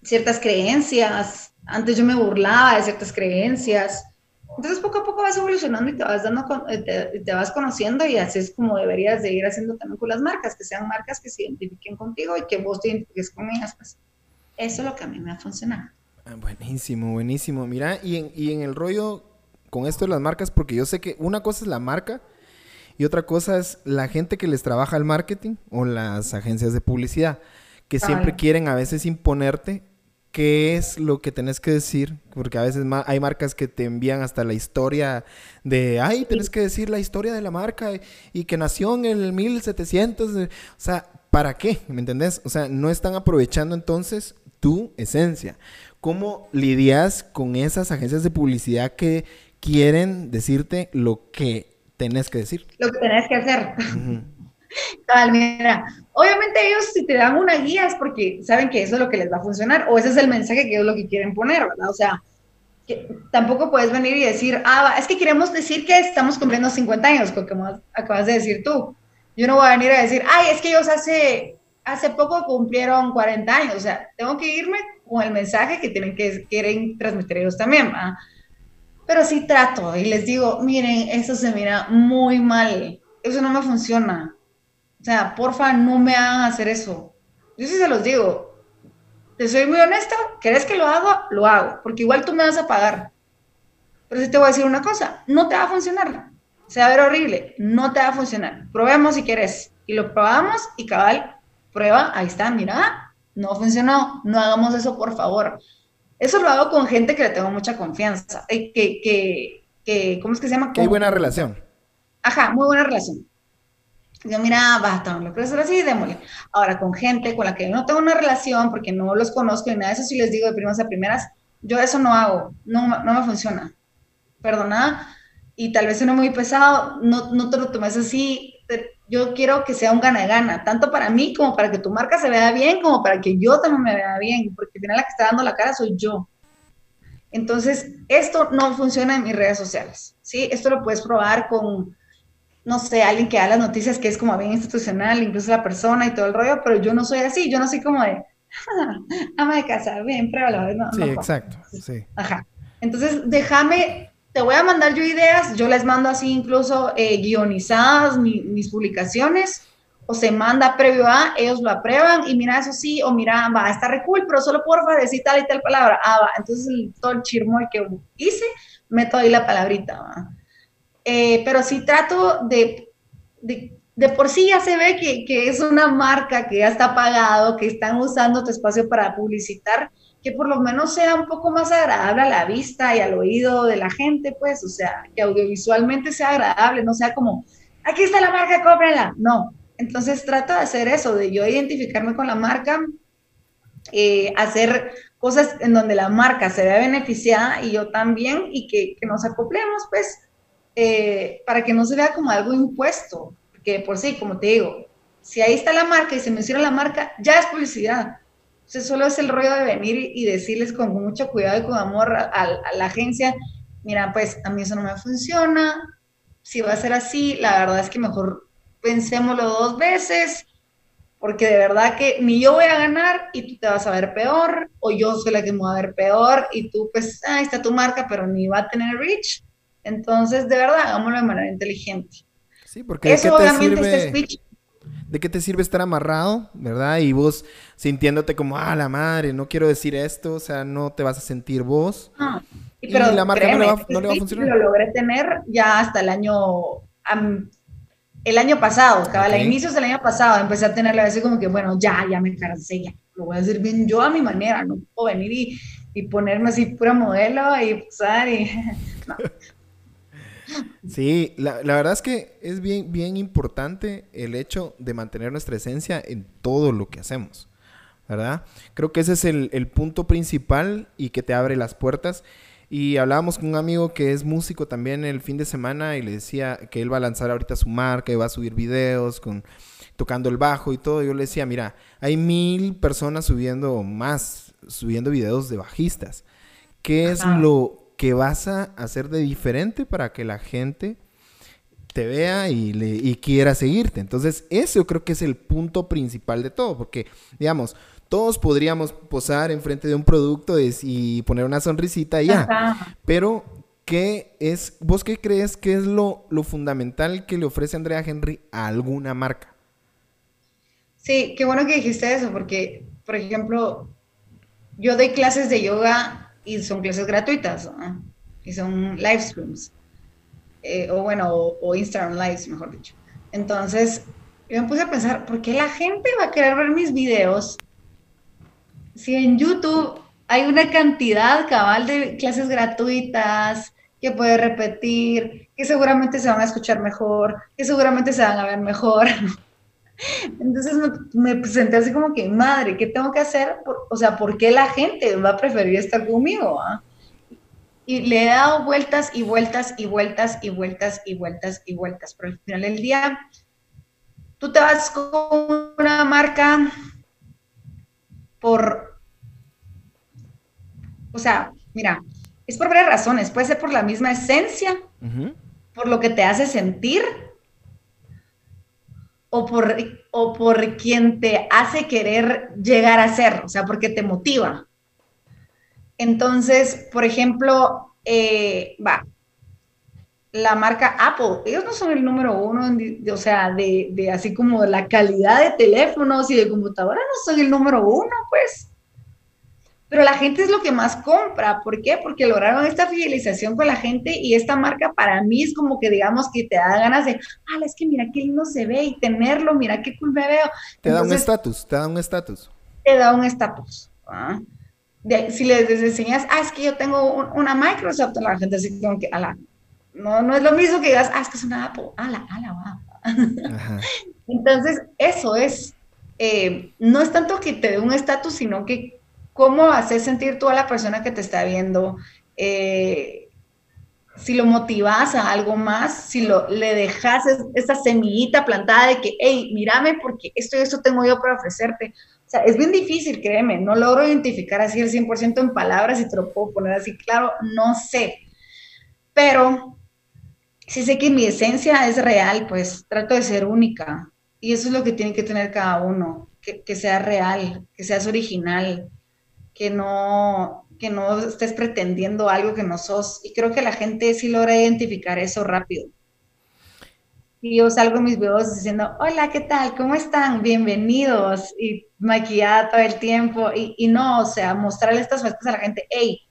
ciertas creencias. Antes yo me burlaba de ciertas creencias. Entonces poco a poco vas evolucionando y te vas dando, eh, te, vas conociendo y así es como deberías de ir haciendo también con las marcas, que sean marcas que se identifiquen contigo y que vos te identifiques con ellas, pues eso es lo que a mí me ha funcionado. Ah, buenísimo, buenísimo. Mira, y en, y en el rollo con esto de las marcas, porque yo sé que una cosa es la marca y otra cosa es la gente que les trabaja el marketing o las agencias de publicidad, que siempre quieren a veces imponerte qué es lo que tenés que decir, porque a veces hay marcas que te envían hasta la historia de, ay, tenés que decir la historia de la marca y que nació en el 1700, o sea, ¿para qué? ¿Me entendés? O sea, no están aprovechando entonces tu esencia. ¿Cómo lidias con esas agencias de publicidad que quieren decirte lo que tenés que decir? Lo que tenés que hacer. mira, obviamente ellos si te dan una guía es porque saben que eso es lo que les va a funcionar o ese es el mensaje que es lo que quieren poner, ¿verdad? O sea, que tampoco puedes venir y decir, ah, es que queremos decir que estamos cumpliendo 50 años, como acabas de decir tú. Yo no voy a venir a decir, ay, es que ellos hace, hace poco cumplieron 40 años. O sea, tengo que irme con el mensaje que tienen que quieren transmitir ellos también. Pero sí trato y les digo, miren, eso se mira muy mal. Eso no me funciona. O sea, porfa, no me hagan hacer eso. Yo sí se los digo. Te soy muy honesta, ¿querés que lo haga? Lo hago, porque igual tú me vas a pagar. Pero sí te voy a decir una cosa, no te va a funcionar. Se va a ver horrible, no te va a funcionar. Probemos si quieres. Y lo probamos y cabal, prueba, ahí está, mira, no funcionó, no hagamos eso, por favor. Eso lo hago con gente que le tengo mucha confianza, eh, que, que, que, ¿cómo es que se llama? Que hay buena relación. Ajá, muy buena relación. Yo, mira, basta, lo quiero hacer así, démosle. Ahora, con gente con la que no tengo una relación, porque no los conozco y nada de eso, sí les digo de primas a primeras, yo eso no hago, no, no me funciona. Perdona, y tal vez suene muy pesado, no, no te lo tomes así. Yo quiero que sea un gana-gana, tanto para mí como para que tu marca se vea bien, como para que yo también me vea bien, porque al final la que está dando la cara soy yo. Entonces, esto no funciona en mis redes sociales, ¿sí? Esto lo puedes probar con no sé, alguien que da las noticias que es como bien institucional, incluso la persona y todo el rollo, pero yo no soy así, yo no soy como de, ah, ama de casa, bien, pruébalo. No, sí, exacto, sí. Ajá. Entonces, déjame, te voy a mandar yo ideas, yo les mando así incluso eh, guionizadas mis publicaciones, o se manda previo a, ellos lo aprueban, y mira, eso sí, o mira, va, está re cool, pero solo porfa decir tal y tal palabra, ah, va, entonces todo el chirmoy que hice, meto ahí la palabrita, va eh, pero sí trato de, de, por sí ya se ve que, que, es una marca que ya está pagado, que están usando tu espacio para publicitar, que por lo menos sea un poco más agradable a la vista y al oído de la gente, pues, o sea, que audiovisualmente sea agradable, no sea como, aquí está la marca, cómprala. No, entonces trato de hacer eso, de yo identificarme con la marca, eh, hacer cosas en donde la marca se vea beneficiada y yo también, y que, que nos acoplemos, pues, eh, para que no se vea como algo impuesto, que por sí, como te digo, si ahí está la marca y se menciona la marca, ya es publicidad. Entonces solo es el rollo de venir y, decirles con mucho cuidado y con amor a, la agencia, mira, pues a mí eso no me funciona, si va a ser así, la verdad es que mejor pensémoslo dos veces, porque de verdad que ni yo voy a ganar y tú te vas a ver peor, o yo soy la que me va a ver peor y tú pues, ahí está tu marca, pero ni va a tener reach. Entonces, de verdad, hagámoslo de manera inteligente. Sí, porque ¿de qué te sirve, ¿De qué te sirve estar amarrado, verdad? Y vos sintiéndote como, ah, la madre, no quiero decir esto, o sea, no te vas a sentir vos. Ah, y, pero la marca no, le va, no le va, a funcionar. Lo logré tener ya hasta el año, el año pasado, cabal, a inicios del año pasado, empecé a tenerla así como que, bueno, ya, ya me cansé, ya, lo voy a hacer bien yo a mi manera, no puedo venir y, y ponerme así pura modelo y usar y... No. Sí, la, verdad es que es bien, bien importante el hecho de mantener nuestra esencia en todo lo que hacemos, ¿verdad? Creo que ese es el, punto principal y que te abre las puertas. Y hablábamos con un amigo que es músico también el fin de semana y le decía que él va a lanzar ahorita su marca y va a subir videos con tocando el bajo y todo. Yo le decía, mira, hay mil personas subiendo más, subiendo videos de bajistas. ¿Qué es lo que vas a hacer de diferente para que la gente te vea y, le, quiera seguirte. Entonces, eso creo que es el punto principal de todo, porque, digamos, todos podríamos posar enfrente de un producto y, poner una sonrisita y ya. Pero, ¿qué es, vos qué crees que es lo, lo fundamental que le ofrece Andrea Henry a alguna marca? Sí, qué bueno que dijiste eso, porque, por ejemplo, yo doy clases de yoga y son clases gratuitas, y son live streams, eh, o bueno, o, Instagram Lives, mejor dicho. Entonces, yo me puse a pensar, ¿por qué la gente va a querer ver mis videos si en YouTube hay una cantidad cabal de clases gratuitas que puede repetir, que seguramente se van a escuchar mejor, que seguramente se van a ver mejor? Entonces me, presenté así como que, madre, ¿qué tengo que hacer? o sea, ¿por qué la gente va a preferir estar conmigo? Ah? Y le he dado vueltas y vueltas y vueltas y vueltas y vueltas y vueltas. Pero al final del día, tú te vas con una marca por, o sea, mira, es por varias razones. Puede ser por la misma esencia, por lo que te hace sentir, o por, o por quien te hace querer llegar a ser, o sea, porque te motiva. Entonces, por ejemplo, eh, va, la marca Apple, ellos no son el número uno, o sea, de, de, así como la calidad de teléfonos y de computadoras no son el número uno, pues pero la gente es lo que más compra. ¿Por qué? Porque lograron esta fidelización con la gente y esta marca para mí es como que digamos que te da ganas de, ah, es que mira qué lindo se ve y tenerlo, mira qué cool me veo. Te da un estatus, te da un estatus. Te da un estatus. ¿ah? si les, enseñas, ah, es que yo tengo una Microsoft, la gente así como que, ala, no, no es lo mismo que digas, ah, es que es una Apple, ala, ala, wow. Entonces, eso es, eh, no es tanto que te dé un estatus, sino que cómo haces sentir tú a la persona que te está viendo, eh, si lo motivas a algo más, si lo, le dejas esa semillita plantada de que, hey, mírame porque esto y esto tengo yo para ofrecerte. O sea, es bien difícil, créeme, no logro identificar así el 100% en palabras y te lo puedo poner así claro, no sé. Pero si sé que mi esencia es real, pues trato de ser única. Y eso es lo que tiene que tener cada uno, que, que sea real, que seas original, que no, que no estés pretendiendo algo que no sos. Y creo que la gente sí logra identificar eso rápido. Y yo salgo en mis videos diciendo, hola, ¿qué tal? ¿Cómo están? Bienvenidos. Y maquillada todo el tiempo. Y, y no, o sea, mostrarle estas cosas a la gente, hey,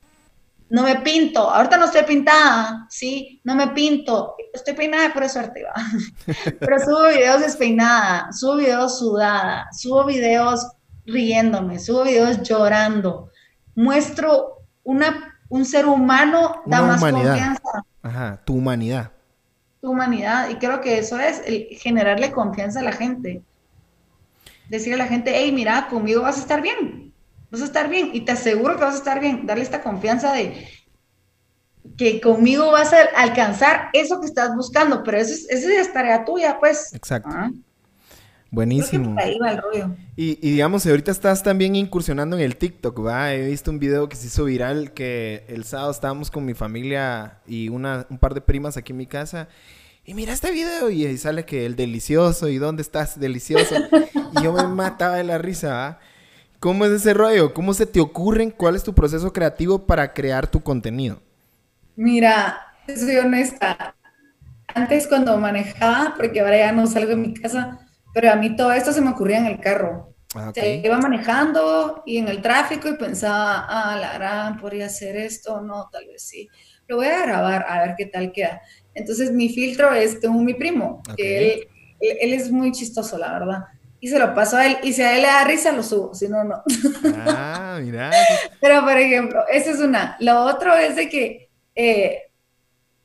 no me pinto, ahorita no estoy pintada, sí, no me pinto, estoy peinada por suerte, va. Pero subo videos despeinada, subo videos sudada, subo videos riéndome, subo videos llorando, muestro una, un ser humano, da más confianza. Ajá, tu humanidad. Tu humanidad, y creo que eso es el generarle confianza a la gente. Decirle a la gente, hey, mira, conmigo vas a estar bien, vas a estar bien, y te aseguro que vas a estar bien, darle esta confianza de que conmigo vas a alcanzar eso que estás buscando, pero eso es, eso es tarea tuya, pues. Exacto. Buenísimo. Y, digamos, ahorita estás también incursionando en el TikTok, ¿va? He visto un video que se hizo viral que el sábado estábamos con mi familia y una, un par de primas aquí en mi casa. Y mira este video y ahí sale que el delicioso y dónde estás delicioso. y yo me mataba de la risa, ¿va? ¿Cómo es ese rollo? ¿Cómo se te ocurren? ¿Cuál es tu proceso creativo para crear tu contenido? Mira, soy honesta. Antes cuando manejaba, porque ahora ya no salgo de mi casa, pero a mí todo esto se me ocurría en el carro. Ah, se iba manejando y en el tráfico y pensaba, ah, la gran, podría hacer esto, no, tal vez sí. Lo voy a grabar a ver qué tal queda. Entonces mi filtro es, tengo mi primo, que él, él, es muy chistoso, la verdad. Y se lo paso a él, y si a él le da risa, lo subo, si no, no. Ah, mira. Pero, por ejemplo, esa es una. Lo otro es de que eh,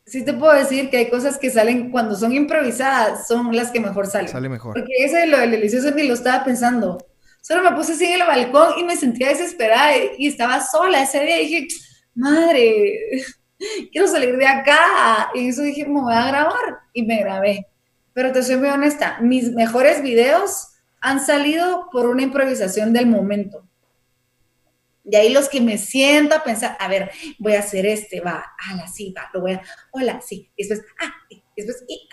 sí te puedo decir que hay cosas que salen cuando son improvisadas, son las que mejor salen. Sale mejor. Porque ese de lo del delicioso ni lo estaba pensando. Solo me puse así en el balcón y me sentía desesperada y, estaba sola ese día y dije, madre, quiero salir de acá. Y eso dije, me voy a grabar y me grabé. Pero te soy muy honesta, mis mejores videos han salido por una improvisación del momento. Y ahí los que me siento a pensar, a ver, voy a hacer este, va, ala, sí, va, lo voy a, hola, sí, y después, ah, y después, y,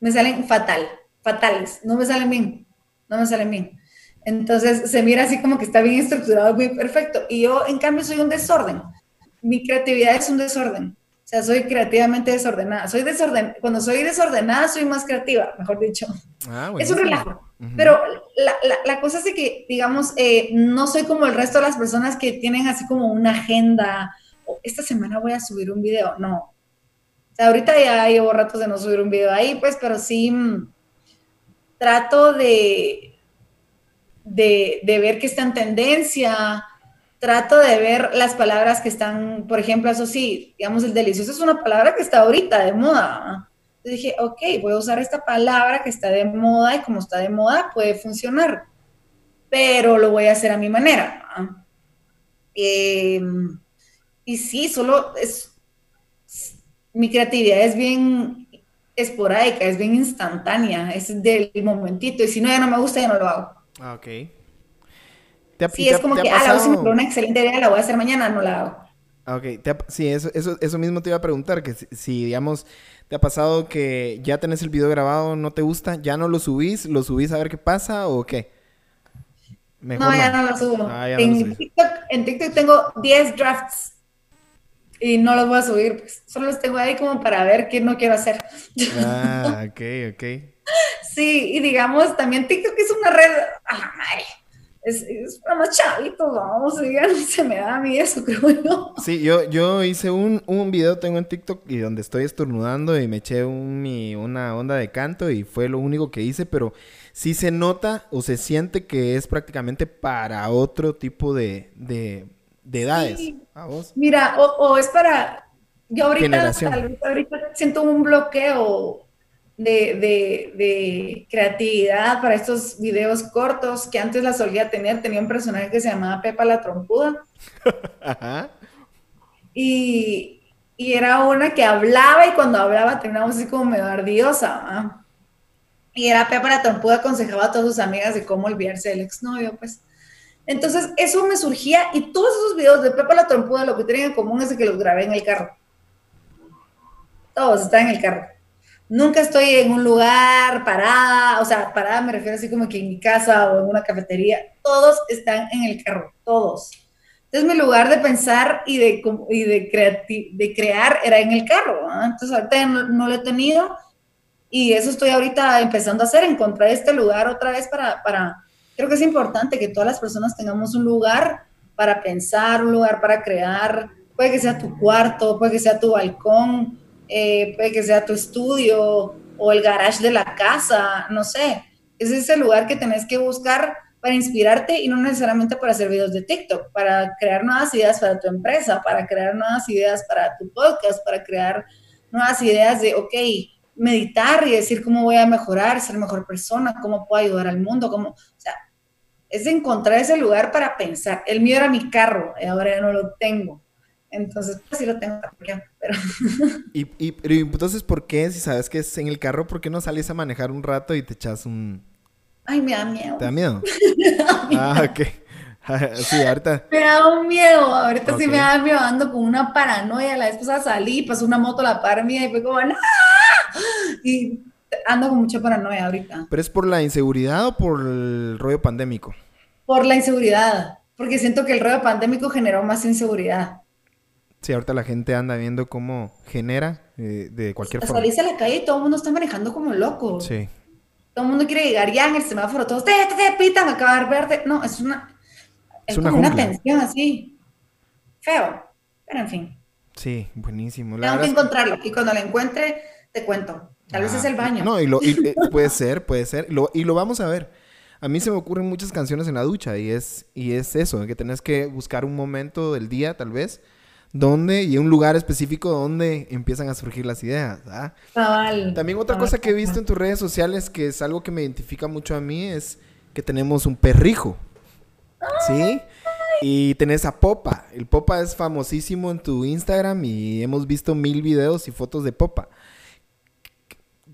me salen fatal, fatales, no me salen bien, no me salen bien. Entonces se mira así como que está bien estructurado, muy perfecto. Y yo, en cambio, soy un desorden. Mi creatividad es un desorden. O sea, soy creativamente desordenada. Soy desorden Cuando soy desordenada, soy más creativa, mejor dicho. Ah, es un relajo. Pero la, la, cosa es que, digamos, eh, no soy como el resto de las personas que tienen así como una agenda, o esta semana voy a subir un video, no. O sea, ahorita ya llevo ratos de no subir un video ahí, pues, pero sí mm, trato de, de, de ver que está en tendencia, trato de ver las palabras que están, por ejemplo, eso sí, digamos, el delicioso es una palabra que está ahorita de moda. dije, ok, voy a usar esta palabra que está de moda y como está de moda puede funcionar, pero lo voy a hacer a mi manera. Em, y sí, solo es, mi creatividad es bien esporádica, es bien instantánea, es del momentito, y si no ya no me gusta, ya no lo hago. Ah, ok. Sí, es como que, ah, la voy una excelente idea, la voy a hacer mañana, no la hago. Ah, ok, sí, eso, eso, eso mismo te iba a preguntar, que si, digamos, te ha pasado que ya tenés el video grabado, no te gusta, ya no lo subís, lo subís a ver qué pasa o qué? no, ya no lo subo. Ah, en, TikTok, en TikTok tengo 10 drafts y no los voy a subir, pues, solo los tengo ahí como para ver qué no quiero hacer. Ah, ok, ok. sí, y digamos, también TikTok es una red, a la madre es, es para más chavitos, vamos, se me da a mí eso, creo yo. Sí, yo, yo hice un, un video, tengo en TikTok, y donde estoy estornudando y me eché un, una onda de canto y fue lo único que hice, pero sí se nota o se siente que es prácticamente para otro tipo de, de, de edades. ¿A vos? Mira, o, o, es para... Yo ahorita, ahorita siento un bloqueo de, creatividad para estos videos cortos que antes la solía tener. Tenía un personaje que se llamaba Pepa la Trompuda. Y, era una que hablaba y cuando hablaba tenía una voz así como medio ardiosa. Y era Pepa la Trompuda, aconsejaba a todas sus amigas de cómo olvidarse del exnovio, pues. Entonces, eso me surgía y todos esos videos de Pepa la Trompuda lo que tienen en común es que los grabé en el carro. Todos están en el carro nunca estoy en un lugar parada, o sea, parada me refiero así como que en mi casa o en una cafetería, todos están en el carro, todos. Entonces mi lugar de pensar y de, y de, de crear era en el carro, entonces ahorita no, lo he tenido y eso estoy ahorita empezando a hacer, encontrar este lugar otra vez para, para, creo que es importante que todas las personas tengamos un lugar para pensar, un lugar para crear, puede que sea tu cuarto, puede que sea tu balcón, eh, puede que sea tu estudio o el garage de la casa, no sé. Es ese lugar que tenés que buscar para inspirarte y no necesariamente para hacer videos de TikTok, para crear nuevas ideas para tu empresa, para crear nuevas ideas para tu podcast, para crear nuevas ideas de, ok, meditar y decir cómo voy a mejorar, ser mejor persona, cómo puedo ayudar al mundo, cómo, o sea, es encontrar ese lugar para pensar. El mío era mi carro, y ahora ya no lo tengo. Entonces, pues sí lo tengo pero... ¿Y, y, entonces, ¿por qué, si sabes que es en el carro, por qué no sales a manejar un rato y te echas un... Ay, me da miedo. ¿Te da miedo? ah, ok. sí, ahorita. Me da un miedo, ahorita sí me da miedo, ando con una paranoia. La vez pasada salí, pasó una moto a la par mía y fue como. Y ando con mucha paranoia ahorita. ¿Pero es por la inseguridad o por el rollo pandémico? Por la inseguridad, porque siento que el rollo pandémico generó más inseguridad. Sí, ahorita la gente anda viendo cómo genera eh, de cualquier forma. Salís a la calle y todo el mundo está manejando como loco. Sí. Todo el mundo quiere llegar ya en el semáforo, todos te, te, te pitan, acabar verde. No, es una. Es, una, como una tensión así. Feo. Pero en fin. Sí, buenísimo. Tengo que encontrarlo. Y cuando lo encuentre, te cuento. Tal vez es el baño. No, y, lo, eh, puede ser, puede ser. y lo vamos a ver. A mí se me ocurren muchas canciones en la ducha y es, y es eso, que tenés que buscar un momento del día, tal vez, donde y un lugar específico donde empiezan a surgir las ideas. ¿ah? También otra cosa que he visto en tus redes sociales que es algo que me identifica mucho a mí es que tenemos un perrijo. ¿Sí? Y tenés a Popa. El Popa es famosísimo en tu Instagram y hemos visto mil videos y fotos de Popa.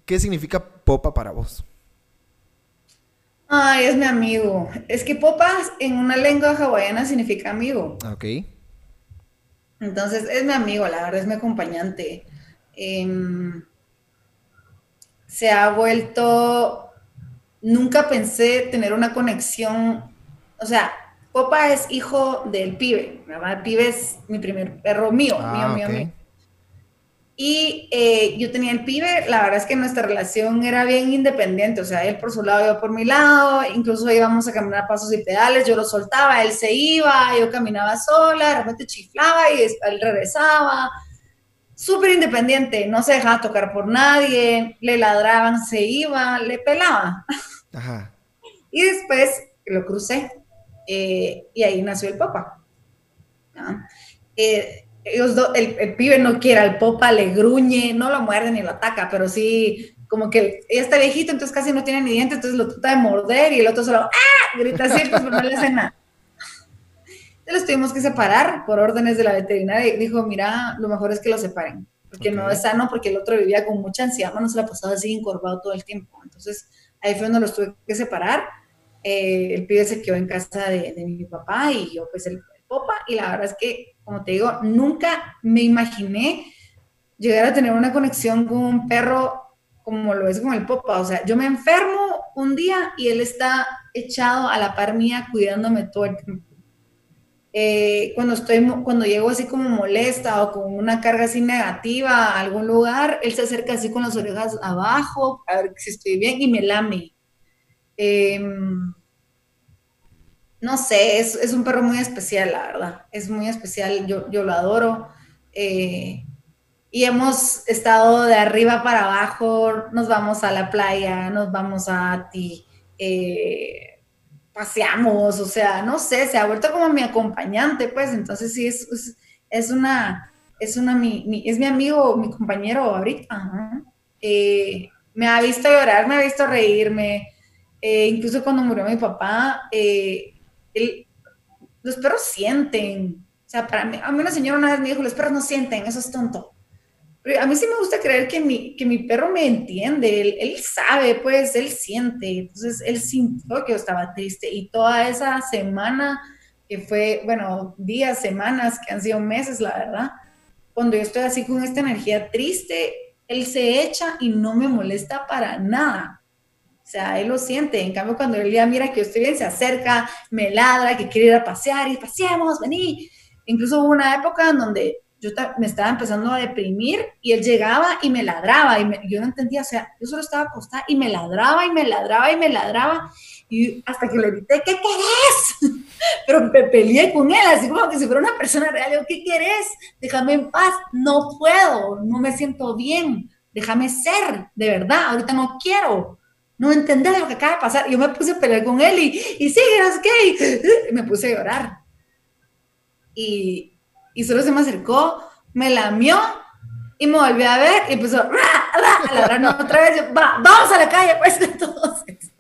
¿Qué significa Popa para vos? Ay, es mi amigo. Es que Popa en una lengua hawaiana significa amigo. Ok. Entonces, es mi amigo, la verdad, es mi acompañante. Em, se ha vuelto, nunca pensé tener una conexión, o sea, Popa es hijo del pibe, ¿verdad? El pibe es mi primer perro mío, mío, mío, mío. Y eh, yo tenía el pibe, la verdad es que nuestra relación era bien independiente, o sea, él por su lado, yo por mi lado, incluso íbamos a caminar pasos y pedales, yo lo soltaba, él se iba, yo caminaba sola, de repente chiflaba y él regresaba. Súper independiente, no se dejaba tocar por nadie, le ladraban, se iba, le pelaba. Ajá. Y después lo crucé eh, y ahí nació el papá. Eh, ellos el, pibe no quiere al popa, le gruñe, no lo muerde ni lo ataca, pero sí, como que ella está viejito, entonces casi no tiene ni dientes, entonces lo trata de morder y el otro solo, ¡ah! grita así, pues no le hace nada. Entonces los tuvimos que separar por órdenes de la veterinaria y dijo, mira, lo mejor es que lo separen, porque no es sano, porque el otro vivía con mucha ansiedad, no se la pasaba así encorvado todo el tiempo. Entonces ahí fue donde los tuve que separar. Eh, el pibe se quedó en casa de, de mi papá y yo pues el, popa y la verdad es que, como te digo, nunca me imaginé llegar a tener una conexión con un perro como lo es con el popa. O sea, yo me enfermo un día y él está echado a la par mía cuidándome todo el tiempo. Eh, cuando, estoy, cuando llego así como molesta o con una carga así negativa a algún lugar, él se acerca así con las orejas abajo a ver si estoy bien y me lame. Eh, no sé, es, un perro muy especial, la verdad. Es muy especial, yo, yo lo adoro. Eh, y hemos estado de arriba para abajo, nos vamos a la playa, nos vamos a ti, eh, paseamos, o sea, no sé, se ha vuelto como mi acompañante, pues, entonces sí, es, es, una, es una, mi, es mi amigo, mi compañero ahorita. Eh, me ha visto llorar, me ha visto reírme, incluso cuando murió mi papá, los perros sienten. O sea, para mí, a mí una señora una vez me dijo, los perros no sienten, eso es tonto. Pero a mí sí me gusta creer que mi, que mi perro me entiende, él, él sabe, pues, él siente. Entonces, él sintió que yo estaba triste y toda esa semana, que fue, bueno, días, semanas, que han sido meses, la verdad, cuando yo estoy así con esta energía triste, él se echa y no me molesta para nada. O sea, él lo siente. En cambio, cuando él ya mira que yo estoy bien, se acerca, me ladra, que quiere ir a pasear y paseemos, vení. Incluso hubo una época en donde yo me estaba empezando a deprimir y él llegaba y me ladraba y yo no entendía, o sea, yo solo estaba acostada y me ladraba y me ladraba y me ladraba y hasta que le grité, ¿qué querés? Pero me peleé con él, así como que si fuera una persona real, yo, ¿qué querés? Déjame en paz, no puedo, no me siento bien, déjame ser, de verdad, ahorita no quiero no entender lo que acaba de pasar. Yo me puse a pelear con él y, y sí, es que me puse a llorar. Y, y solo se me acercó, me lamió y me volvió a ver y empezó a ladrar otra vez. Yo, Va, vamos a la calle, pues entonces.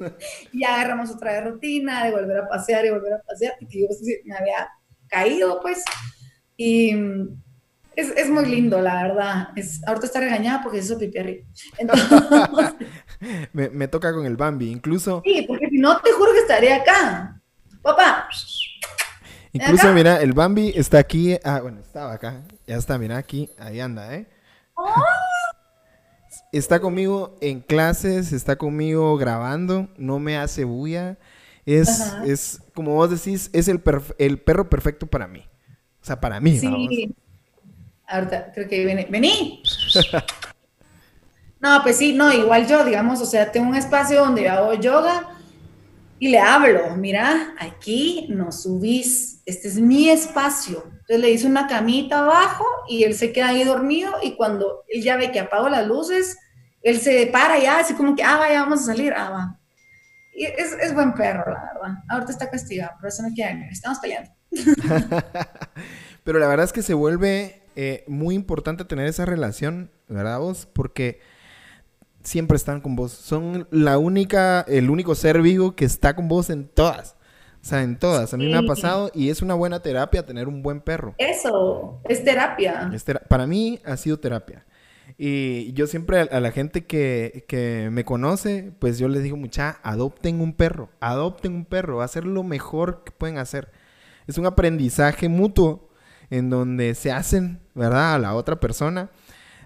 Y agarramos otra vez rutina de volver a pasear y volver a pasear, porque yo me había caído, pues. Y es, es, muy lindo, la verdad. Es, ahorita está regañada porque hizo pipi arriba. me, me, toca con el Bambi, incluso. Sí, porque si no, te juro que estaría acá. Papá. Incluso, mira, el Bambi está aquí. Ah, bueno, estaba acá. Ya está, mira, aquí. Ahí anda, ¿eh? ¡Oh! Está conmigo en clases, está conmigo grabando, no me hace bulla. Es, es como vos decís, es el, el perro perfecto para mí. O sea, para mí. Sí. Ahorita creo que viene. ¡Vení! no, pues sí, no, igual yo, digamos, o sea, tengo un espacio donde hago yoga y le hablo, mira, aquí no subís, este es mi espacio. Entonces le hice una camita abajo y él se queda ahí dormido y cuando él ya ve que apago las luces, él se para ya, así como que, ah, vaya, vamos a salir, ah, va. Y es, es buen perro, la verdad. Ahorita está castigado, por eso no quiere estamos peleando. Pero la verdad es que se vuelve eh, muy importante tener esa relación, ¿verdad vos? Porque siempre están con vos. Son la única, el único ser vivo que está con vos en todas. O sea, en todas. A mí me ha pasado y es una buena terapia tener un buen perro. Eso, es terapia. para mí ha sido terapia. Y yo siempre a, la gente que, que, me conoce, pues yo les digo mucha, adopten un perro, adopten un perro, va a ser lo mejor que pueden hacer. Es un aprendizaje mutuo en donde se hacen, ¿verdad? A la otra persona.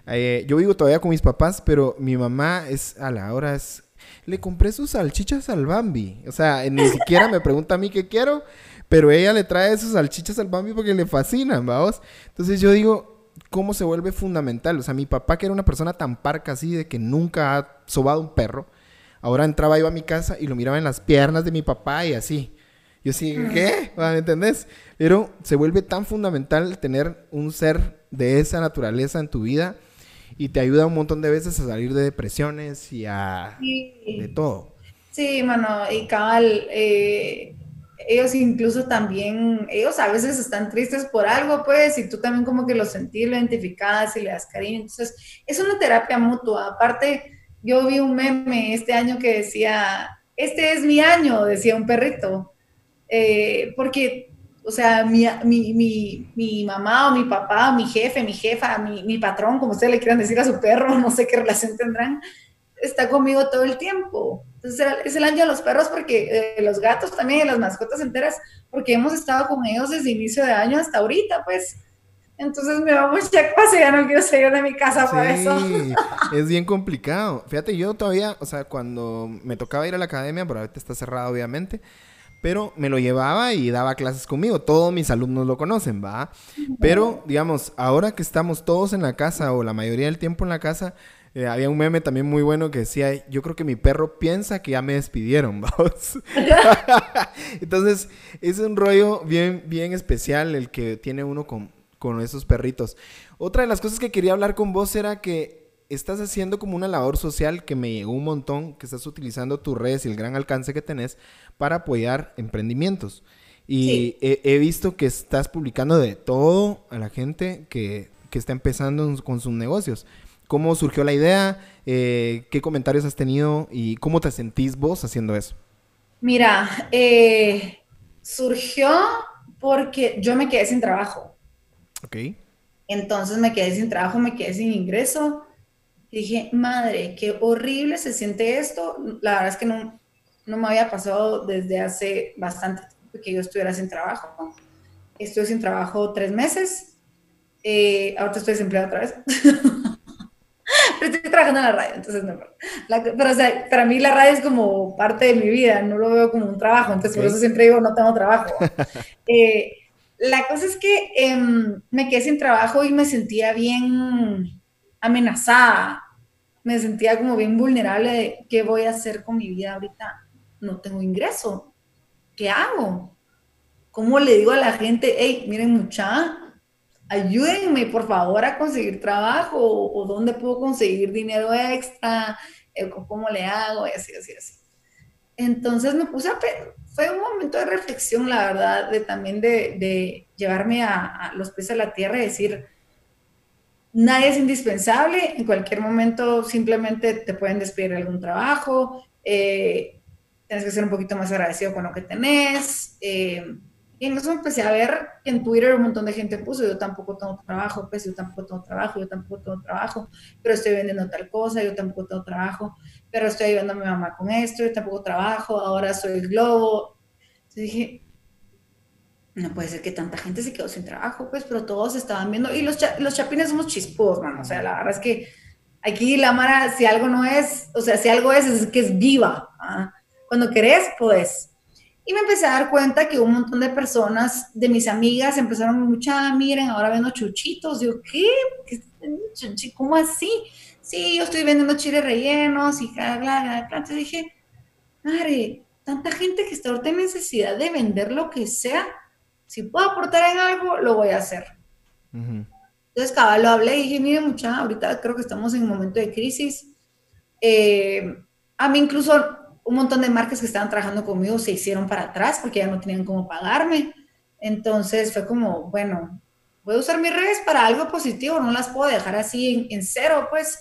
Eh, yo vivo todavía con mis papás, pero mi mamá es, a la hora es, le compré sus salchichas al Bambi. O sea, ni siquiera me pregunta a mí qué quiero, pero ella le trae sus salchichas al Bambi porque le fascinan, vamos. Entonces yo digo, ¿cómo se vuelve fundamental? O sea, mi papá, que era una persona tan parca así de que nunca ha sobado un perro, ahora entraba, iba a mi casa y lo miraba en las piernas de mi papá y así. Yo sí, ¿qué? ¿Me entendés? Pero se vuelve tan fundamental tener un ser de esa naturaleza en tu vida y te ayuda un montón de veces a salir de depresiones y a... de todo. Sí, mano, y cabal, eh, ellos incluso también, ellos a veces están tristes por algo, pues, y tú también como que lo sentís, lo identificás y le das cariño. Entonces, es una terapia mutua. Aparte, yo vi un meme este año que decía, este es mi año, decía un perrito, eh, porque, o sea, mi, mi, mi, mi, mamá o mi papá o mi jefe, mi jefa, mi, mi patrón, como ustedes le quieran decir a su perro, no sé qué relación tendrán, está conmigo todo el tiempo. Entonces es el año de los perros porque eh, los gatos también y las mascotas enteras, porque hemos estado con ellos desde inicio de año hasta ahorita, pues. Entonces me va mucha y ya no quiero salir de mi casa por eso. es bien complicado. Fíjate, yo todavía, o sea, cuando me tocaba ir a la academia, pero ahorita está cerrado obviamente, pero me lo llevaba y daba clases conmigo. Todos mis alumnos lo conocen, ¿va? Pero, digamos, ahora que estamos todos en la casa o la mayoría del tiempo en la casa, eh, había un meme también muy bueno que decía, yo creo que mi perro piensa que ya me despidieron, vamos. Entonces, es un rollo bien, bien especial el que tiene uno con, con esos perritos. Otra de las cosas que quería hablar con vos era que estás haciendo como una labor social que me llegó un montón, que estás utilizando tus redes y el gran alcance que tenés para apoyar emprendimientos. Y he, visto que estás publicando de todo a la gente que, que está empezando con sus negocios. ¿Cómo surgió la idea? Eh, ¿Qué comentarios has tenido? ¿Y cómo te sentís vos haciendo eso? Mira, eh, surgió porque yo me quedé sin trabajo. Ok. Entonces me quedé sin trabajo, me quedé sin ingreso. Y dije, madre, qué horrible se siente esto. La verdad es que no, no me había pasado desde hace bastante tiempo que yo estuviera sin trabajo. Estuve sin trabajo tres meses. Eh, ahorita estoy desempleada otra vez. pero estoy trabajando en la radio, entonces no. pero o sea, para mí la radio es como parte de mi vida, no lo veo como un trabajo, entonces por eso siempre digo, no tengo trabajo. Eh, la cosa es que em, me quedé sin trabajo y me sentía bien amenazada, me sentía como bien vulnerable de qué voy a hacer con mi vida ahorita, no tengo ingreso, ¿qué hago? ¿Cómo le digo a la gente, hey, miren mucha, ayúdenme por favor a conseguir trabajo o, dónde puedo conseguir dinero extra, eh, cómo le hago y así, así, así. Entonces me puse a... Fue un momento de reflexión, la verdad, de también de, llevarme a, los pies a la tierra y decir, nadie es indispensable, en cualquier momento simplemente te pueden despedir de algún trabajo, eh, tienes que ser un poquito más agradecido con lo que tenés. Eh, y entonces empecé a ver que en Twitter un montón de gente puso, yo tampoco tengo trabajo, pues yo tampoco tengo trabajo, yo tampoco tengo trabajo, pero estoy vendiendo tal cosa, yo tampoco tengo trabajo, pero estoy ayudando a mi mamá con esto, yo tampoco trabajo, ahora soy globo. Entonces dije, no puede ser que tanta gente se quedó sin trabajo, pues, pero todos estaban viendo, y los, los chapines somos chispos, mano, o sea, la verdad es que aquí la Mara, si algo no es, o sea, si algo es, es que es viva. ¿ah? Cuando querés, pues y me empecé a dar cuenta que un montón de personas, de mis amigas, empezaron mucha, miren, ahora vendo chuchitos. Yo, ¿qué? ¿Qué ¿Cómo así? Sí, yo estoy vendiendo chiles rellenos y bla, bla, bla. Entonces dije, madre, tanta gente que está ahorita en necesidad de vender lo que sea, si puedo aportar en algo, lo voy a hacer. Entonces, cabal, lo hablé y dije, miren, mucha, ahorita creo que estamos en un momento de crisis. Eh, a mí incluso un montón de marcas que estaban trabajando conmigo se hicieron para atrás porque ya no tenían cómo pagarme. Entonces fue como, bueno, voy a usar mis redes para algo positivo, no las puedo dejar así en, cero, pues,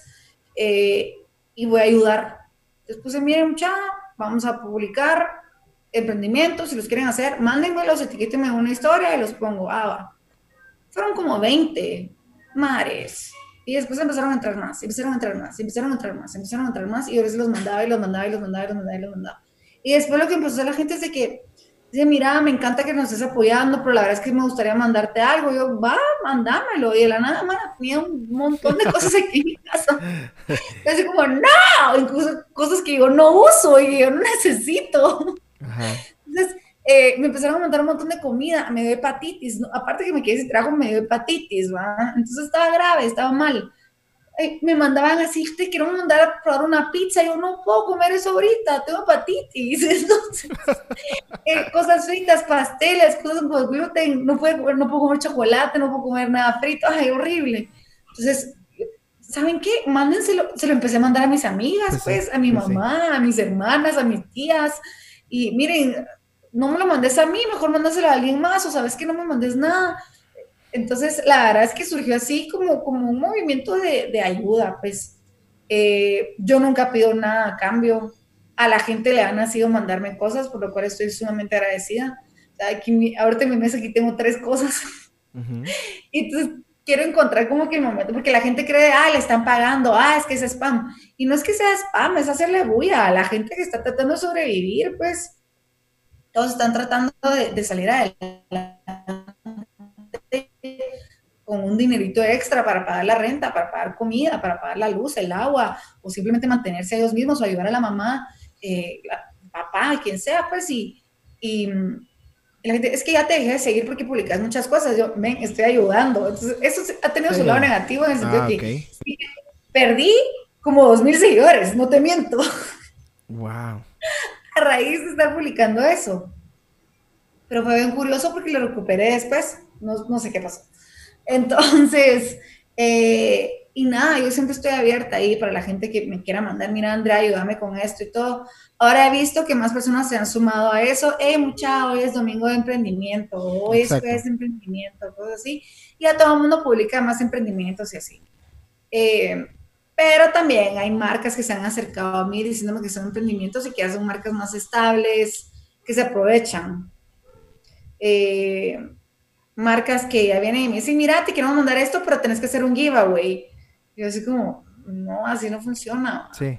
eh, y voy a ayudar. Después, miren, mucha, vamos a publicar emprendimientos, si los quieren hacer, mándenmelos, etiquétenme una historia y los pongo. Ah, fueron como 20 mares y después empezaron a entrar más, empezaron a entrar más, empezaron a entrar más, empezaron a entrar más, y a veces los mandaba y los mandaba y los mandaba y los mandaba y los mandaba. Y después lo que empezó a hacer la gente es de que, dice, mira, me encanta que nos estés apoyando, pero la verdad es que me gustaría mandarte algo. Y yo, va, mandámelo. Y de la nada, man, tenía un montón de cosas aquí en mi casa. Y así como, no, incluso cosas que yo no uso y yo no necesito. Entonces, eh, me empezaron a mandar un montón de comida, me dio hepatitis, aparte que me quedé sin trabajo, me dio hepatitis, ¿va? Entonces estaba grave, estaba mal. Eh, me mandaban así, te quiero mandar a probar una pizza, yo no puedo comer eso ahorita, tengo hepatitis, entonces, eh, cosas fritas, pasteles, cosas con gluten, no puedo, no puedo comer chocolate, no puedo comer nada frito, ay, horrible. Entonces, ¿saben qué? Mándenselo, se lo empecé a mandar a mis amigas, pues, pues a mi pues mamá, a mis hermanas, a mis tías, y miren, no me lo mandes a mí, mejor mándaselo a alguien más, o sabes que no me mandes nada. Entonces, la verdad es que surgió así como, como un movimiento de, de ayuda, pues eh, yo nunca pido nada a cambio. A la gente le han nacido mandarme cosas, por lo cual estoy sumamente agradecida. aquí, ahorita en mi mesa aquí tengo tres cosas. Y entonces quiero encontrar como que el momento, porque la gente cree, ah, le están pagando, ah, es que es spam. Y no es que sea spam, es hacerle bulla a la gente que está tratando de sobrevivir, pues todos están tratando de, de salir adelante con un dinerito extra para pagar la renta, para pagar comida, para pagar la luz, el agua, o simplemente mantenerse a ellos mismos o ayudar a la mamá, eh, papá, quien sea, pues, y, y, la gente, es que ya te dejé de seguir porque publicas muchas cosas, yo, ven, estoy ayudando. Entonces, eso ha tenido su lado negativo en el sentido ah, que perdí como dos mil seguidores, no te miento. Wow. A raíz de estar publicando eso. Pero fue bien curioso porque lo recuperé después, no, no sé qué pasó. Entonces, eh, y nada, yo siempre estoy abierta ahí para la gente que me quiera mandar, mira Andrea, ayúdame con esto y todo. Ahora he visto que más personas se han sumado a eso. Hey, mucha, hoy es domingo de emprendimiento, hoy es emprendimiento, cosas así. Y a todo el mundo publica más emprendimientos y así. Eh, pero también hay marcas que se han acercado a mí diciéndome que son emprendimientos y que hacen marcas más estables, que se aprovechan. Eh, marcas que ya vienen y me dicen, mira, te queremos mandar esto, pero tenés que hacer un giveaway. Y yo así como, no, así no funciona. Sí.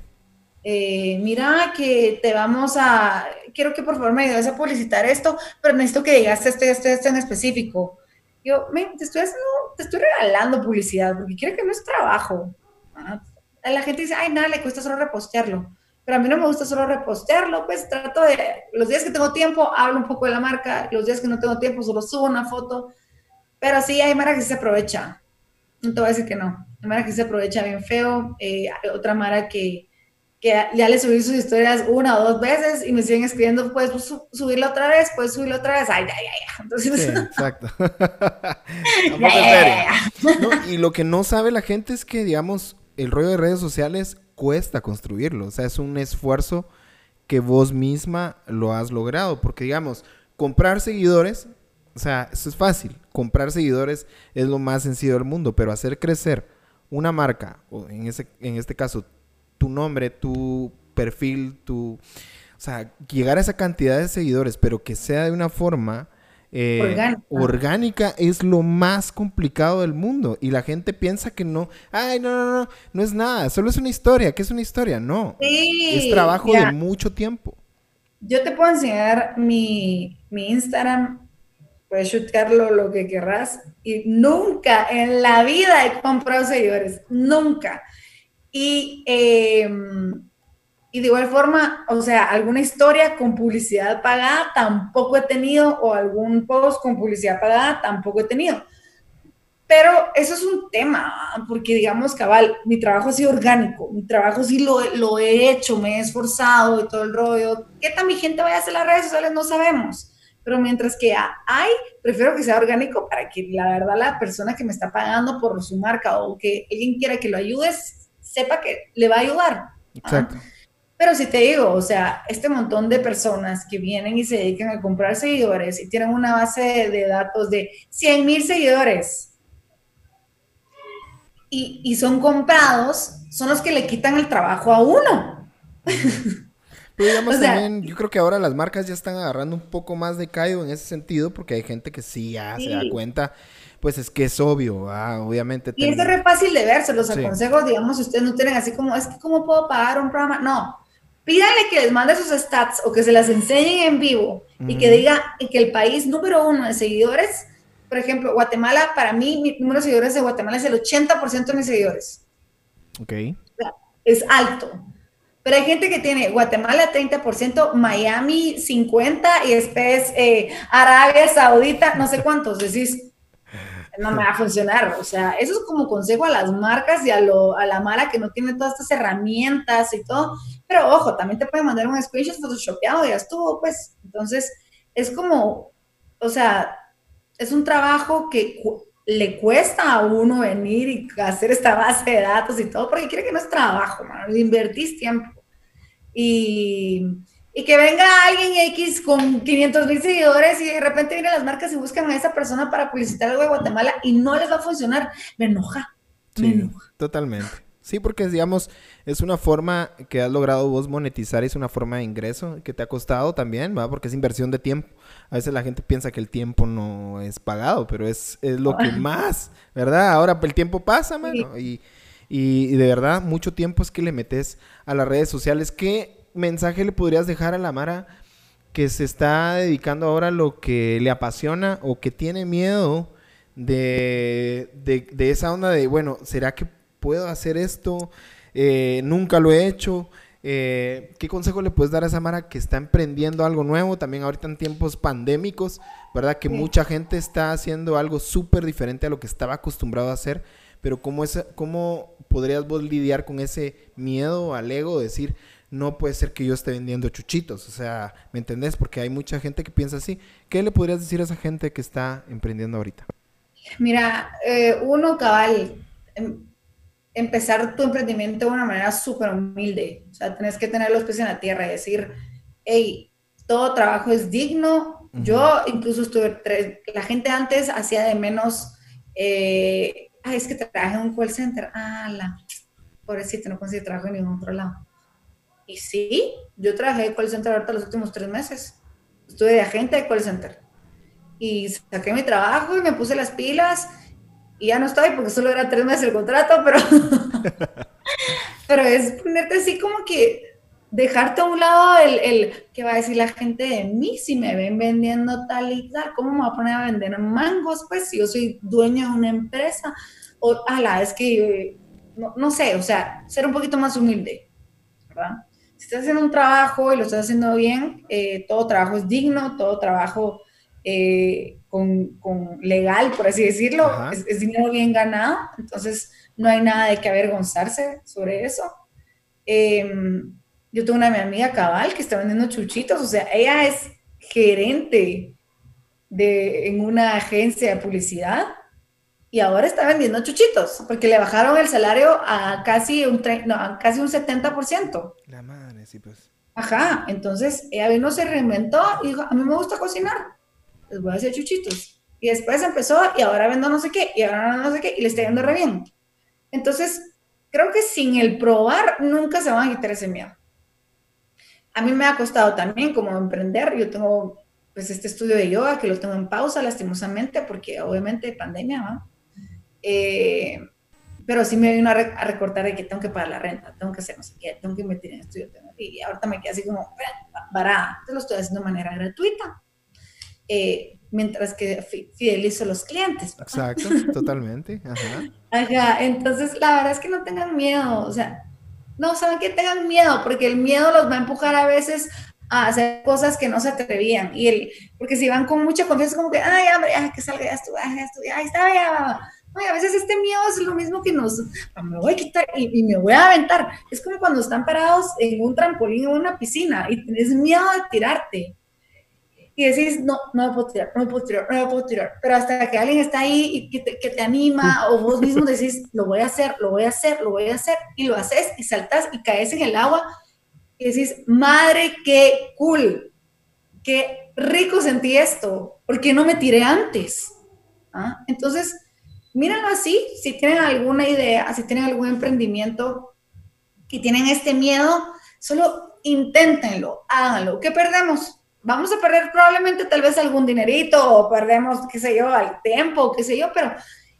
Eh, mira que te vamos a, quiero que por favor me ayudes a publicitar esto, pero necesito que digas este, este, este en específico. Yo, te estoy haciendo, te estoy regalando publicidad, porque quiero que no es trabajo. Ah, la gente dice, ay, nada, le cuesta solo repostearlo pero a mí no me gusta solo repostearlo, pues trato de, los días que tengo tiempo, hablo un poco de la marca, los días que no tengo tiempo, solo subo una foto, pero sí hay Mara que se aprovecha, no te voy a decir que no, hay Mara que se aprovecha bien feo, eh, otra Mara que, que ya le subí sus historias una o dos veces y me siguen escribiendo, puedes subirlo otra vez, puedes subirlo otra vez, ay, ay, ay, entonces... Sí, exacto. y lo que no sabe la gente es que, digamos, el rollo de redes sociales cuesta construirlo. O sea, es un esfuerzo que vos misma lo has logrado. Porque, digamos, comprar seguidores, o sea, eso es fácil. Comprar seguidores es lo más sencillo del mundo. Pero hacer crecer una marca, o en, ese, en este caso, tu nombre, tu perfil, tu... O sea, llegar a esa cantidad de seguidores, pero que sea de una forma eh, orgánica. es lo más complicado del mundo. Y la gente piensa que no, ay, no, no, no, no es nada, solo es una historia. ¿Qué es una historia? No. es trabajo de mucho tiempo. Yo te puedo enseñar mi, mi Instagram, puedes chutearlo lo que querrás. Y nunca en la vida he comprado seguidores, nunca. Y eh, y de igual forma, o sea, alguna historia con publicidad pagada tampoco he tenido, o algún post con publicidad pagada tampoco he tenido. Pero eso es un tema, porque digamos, cabal, mi trabajo ha sido orgánico, mi trabajo sí lo, lo he hecho, me he esforzado y todo el rollo. ¿Qué tan mi gente vaya a hacer las redes sociales? No sabemos. Pero mientras que hay, prefiero que sea orgánico para que la verdad la persona que me está pagando por su marca o que alguien quiera que lo ayudes, sepa que le va a ayudar. Exacto. Pero si te digo, o sea, este montón de personas que vienen y se dedican a comprar seguidores y tienen una base de, datos de 100 mil seguidores y, son comprados, son los que le quitan el trabajo a uno. Pero digamos también, yo creo que ahora las marcas ya están agarrando un poco más de caído en ese sentido, porque hay gente que sí ya se da cuenta, pues es que es obvio, obviamente. Y es re fácil de ver, se los aconsejo, digamos, si ustedes no tienen así como, es que cómo puedo pagar un programa, no, pídanle que les mande sus stats o que se las enseñen en vivo y que diga que el país número uno de seguidores, por ejemplo, Guatemala, para mí, mi número de seguidores de Guatemala es el 80% de mis seguidores. Ok. Es alto. Pero hay gente que tiene Guatemala 30%, Miami 50% y después eh, Arabia Saudita, no sé cuántos. Decís, no me va a funcionar. O sea, eso es como consejo a las marcas y a, lo, a la mala que no tiene todas estas herramientas y todo. Pero ojo, también te puede mandar un screenshot photoshopeado, ya estuvo, pues. Entonces, es como, o sea, es un trabajo que le cuesta a uno venir y hacer esta base de datos y todo, porque quiere que no es trabajo, man, invertís tiempo. Y, y que venga alguien X con 500 mil seguidores y de repente vienen las marcas y buscan a esa persona para publicitar algo de Guatemala y no les va a funcionar. Me enoja. Me enoja. Totalmente. Sí, porque digamos, es una forma que has logrado vos monetizar, es una forma de ingreso que te ha costado también, ¿va? Porque es inversión de tiempo. A veces la gente piensa que el tiempo no es pagado, pero es, es lo que más, ¿verdad? Ahora el tiempo pasa, mano. Y, y, de verdad, mucho tiempo es que le metes a las redes sociales. ¿Qué mensaje le podrías dejar a la Mara que se está dedicando ahora a lo que le apasiona o que tiene miedo de, de, de esa onda de, bueno, ¿será que puedo hacer esto, eh, nunca lo he hecho. Eh, ¿Qué consejo le puedes dar a esa Mara que está emprendiendo algo nuevo? También ahorita en tiempos pandémicos, ¿verdad? Que mucha gente está haciendo algo súper diferente a lo que estaba acostumbrado a hacer. Pero ¿cómo, es, ¿cómo podrías vos lidiar con ese miedo al ego? De decir, no puede ser que yo esté vendiendo chuchitos. O sea, ¿me entendés? Porque hay mucha gente que piensa así. ¿Qué le podrías decir a esa gente que está emprendiendo ahorita? Mira, eh, uno cabal, em, empezar tu emprendimiento de una manera súper humilde. O sea, tenés que tener los pies en la tierra y decir, hey, todo trabajo es digno. Yo incluso estuve, la gente antes hacía de menos, eh, ay, es que trabajé en un call center. Ah, la, pobrecito, no conseguí trabajo en ningún otro lado. Y sí, yo trabajé en call center ahorita los últimos tres meses. Estuve de agente de call center. Y saqué mi trabajo y me puse las pilas y ya no estoy porque solo era tres meses el contrato, pero, pero es ponerte así como que dejarte a un lado el, el que va a decir la gente de mí si me ven vendiendo tal y tal, ¿cómo me voy a poner a vender mangos? Pues si yo soy dueño de una empresa, o ala, es que no, no, sé, o sea, ser un poquito más humilde, ¿verdad? Si estás haciendo un trabajo y lo estás haciendo bien, eh, todo trabajo es digno, todo trabajo eh, con, con, legal, por así decirlo, es, dinero bien ganado, entonces no hay nada de que avergonzarse sobre eso. Em, yo tengo una mi amiga cabal que está vendiendo chuchitos, o sea, ella es gerente de, en una agencia de publicidad y ahora está vendiendo chuchitos porque le bajaron el salario a casi un, no, a casi un 70%. La madre, pues. Ajá, entonces ella vino, se reinventó y dijo, a mí me gusta cocinar les voy a hacer chuchitos. Y después empezó y ahora vendo no sé qué, y ahora no sé qué, y le está yendo re bien. Entonces, creo que sin el probar nunca se van a quitar ese miedo. A mí me ha costado también como emprender. Yo tengo pues este estudio de yoga que lo tengo en pausa lastimosamente porque obviamente pandemia, ¿no? Eh, pero sí me vino a, recortar de que tengo que pagar la renta, tengo que hacer no sé qué, tengo que invertir en estudio. Y ahorita me quedé así como varada. Entonces lo estoy haciendo de manera gratuita. Eh, mientras que fidelizo a los clientes. Exacto, totalmente. Ajá. Ajá, entonces la verdad es que no tengan miedo, o sea, no saben que tengan miedo, porque el miedo los va a empujar a veces a hacer cosas que no se atrevían. Y el, porque si van con mucha confianza, como que, ay, hombre, ay, que salga, ya estuve, ya estuve, ahí está, ya. Ay, a veces este miedo es lo mismo que nos, ah, me voy a quitar y, y, me voy a aventar. Es como cuando están parados en un trampolín o una piscina y tienes miedo de tirarte y decís, no, no me puedo tirar, no me puedo tirar, no me puedo tirar. Pero hasta que alguien está ahí y que te, que te anima, o vos mismo decís, lo voy a hacer, lo voy a hacer, lo voy a hacer, y lo haces y saltas y caes en el agua y decís, madre, qué cool, qué rico sentí esto, porque no me tiré antes? ¿Ah? Entonces, mírenlo así, si tienen alguna idea, si tienen algún emprendimiento y tienen este miedo, solo inténtenlo, háganlo. ¿Qué perdemos? vamos a perder probablemente tal vez algún dinerito o perdemos, qué sé yo, el tiempo, qué sé yo, pero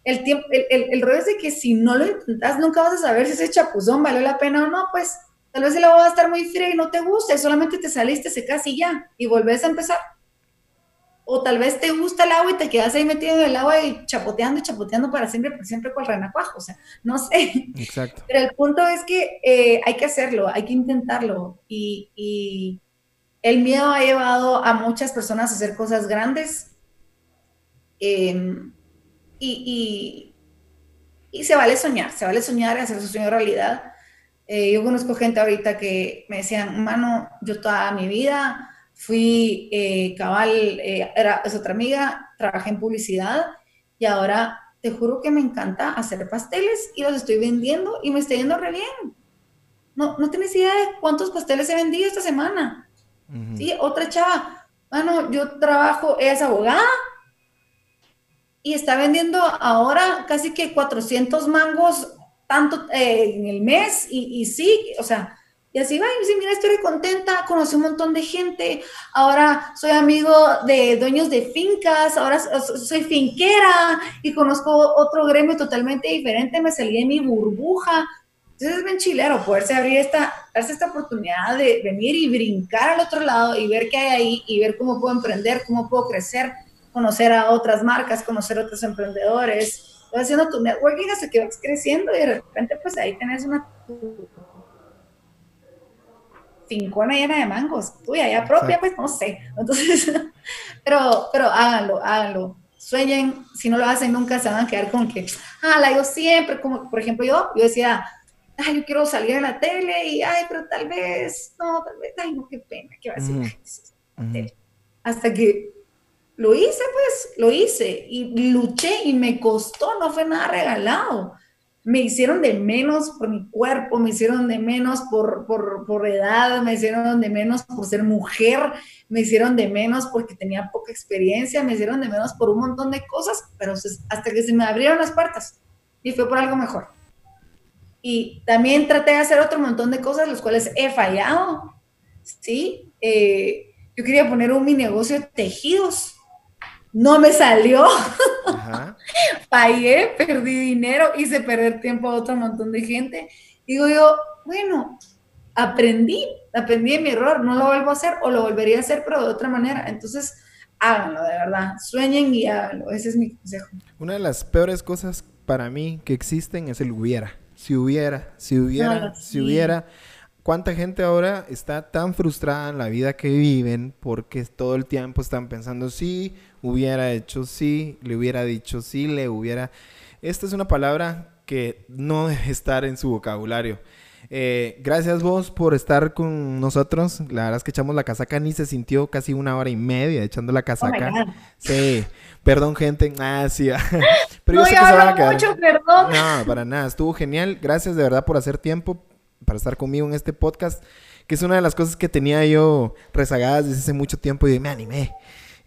el tiempo, el, el, rollo es de que si no lo intentas, nunca vas a saber si ese chapuzón valió la pena o no, pues tal vez el agua va a estar muy fría y no te gusta, y solamente te saliste, secas y ya, y volvés a empezar. O tal vez te gusta el agua y te quedas ahí metido en el agua y chapoteando y chapoteando para siempre, por siempre con el renacuajo, o sea, no sé. Exacto. Pero el punto es que eh, hay que hacerlo, hay que intentarlo y, y el miedo ha llevado a muchas personas a hacer cosas grandes em, y, se vale soñar, se vale soñar y hacer su sueño realidad. Eh, yo conozco gente ahorita que me decían, mano, yo toda mi vida fui eh, cabal, eh, era, es otra amiga, trabajé en publicidad y ahora te juro que me encanta hacer pasteles y los estoy vendiendo y me está yendo re bien. No, no tienes idea de cuántos pasteles he vendido esta semana. Sí, otra chava, bueno, yo trabajo, ella es abogada y está vendiendo ahora casi que 400 mangos tanto eh, en el mes y, y sí, o sea, y así va, y dice, mira, estoy contenta, conocí un montón de gente, ahora soy amigo de dueños de fincas, ahora soy finquera y conozco otro gremio totalmente diferente, me salí de mi burbuja. Entonces es bien chilero poderse abrir esta, darse esta oportunidad de venir y brincar al otro lado y ver qué hay ahí y ver cómo puedo emprender, cómo puedo crecer, conocer a otras marcas, conocer a otros emprendedores. Vas haciendo tu networking hasta que vas creciendo y de repente pues ahí tenés una fincona llena de mangos, tuya, ya propia, pues no sé. Entonces, pero, pero háganlo, háganlo. Sueñen, si no lo hacen nunca se van a quedar con que, ah, la yo siempre, como por ejemplo yo, yo decía, ay, yo quiero salir a la tele y, ay, pero tal vez, no, tal vez, ay, no, qué pena, qué va a decir. Hasta que lo hice, pues, lo hice y luché y me costó, no fue nada regalado me hicieron de menos por mi cuerpo, me hicieron de menos por, por, por, edad, me hicieron de menos por ser mujer, me hicieron de menos porque tenía poca experiencia, me hicieron de menos por un montón de cosas, pero hasta que se me abrieron las puertas y fue por algo mejor. Y también traté de hacer otro montón de cosas, los cuales he fallado, ¿sí? Eh, yo quería poner un mi negocio de tejidos, no me salió. Ajá. Pagué, perdí dinero, hice perder tiempo a otro montón de gente. Digo yo, bueno, aprendí, aprendí de mi error, no lo vuelvo a hacer o lo volvería a hacer, pero de otra manera. Entonces, háganlo, de verdad, sueñen y háganlo, ese es mi consejo. Una de las peores cosas para mí que existen es el hubiera. Si hubiera, si hubiera, si hubiera. ¿Cuánta gente ahora está tan frustrada en la vida que viven porque todo el tiempo están pensando, sí, hubiera hecho sí, le hubiera dicho sí, le hubiera... Esta es una palabra que no debe estar en su vocabulario. Eh, gracias vos por estar con nosotros. La verdad es que echamos la casaca, ni se sintió casi una hora y media echando la oh casaca. sí, perdón gente. Ah, sí. Pero no, yo sé que se van a quedar. Mucho, perdón. No, para nada. Estuvo genial. Gracias de verdad por hacer tiempo para estar conmigo en este podcast, que es una de las cosas que tenía yo rezagadas desde hace mucho tiempo y me animé.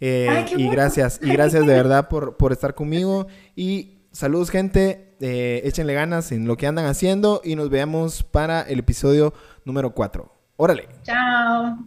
Eh, y gracias, y gracias de verdad por, por estar conmigo. Y saludos, gente. Eh, échenle ganas en lo que andan haciendo y nos vemos para el episodio número 4. Órale. Chao.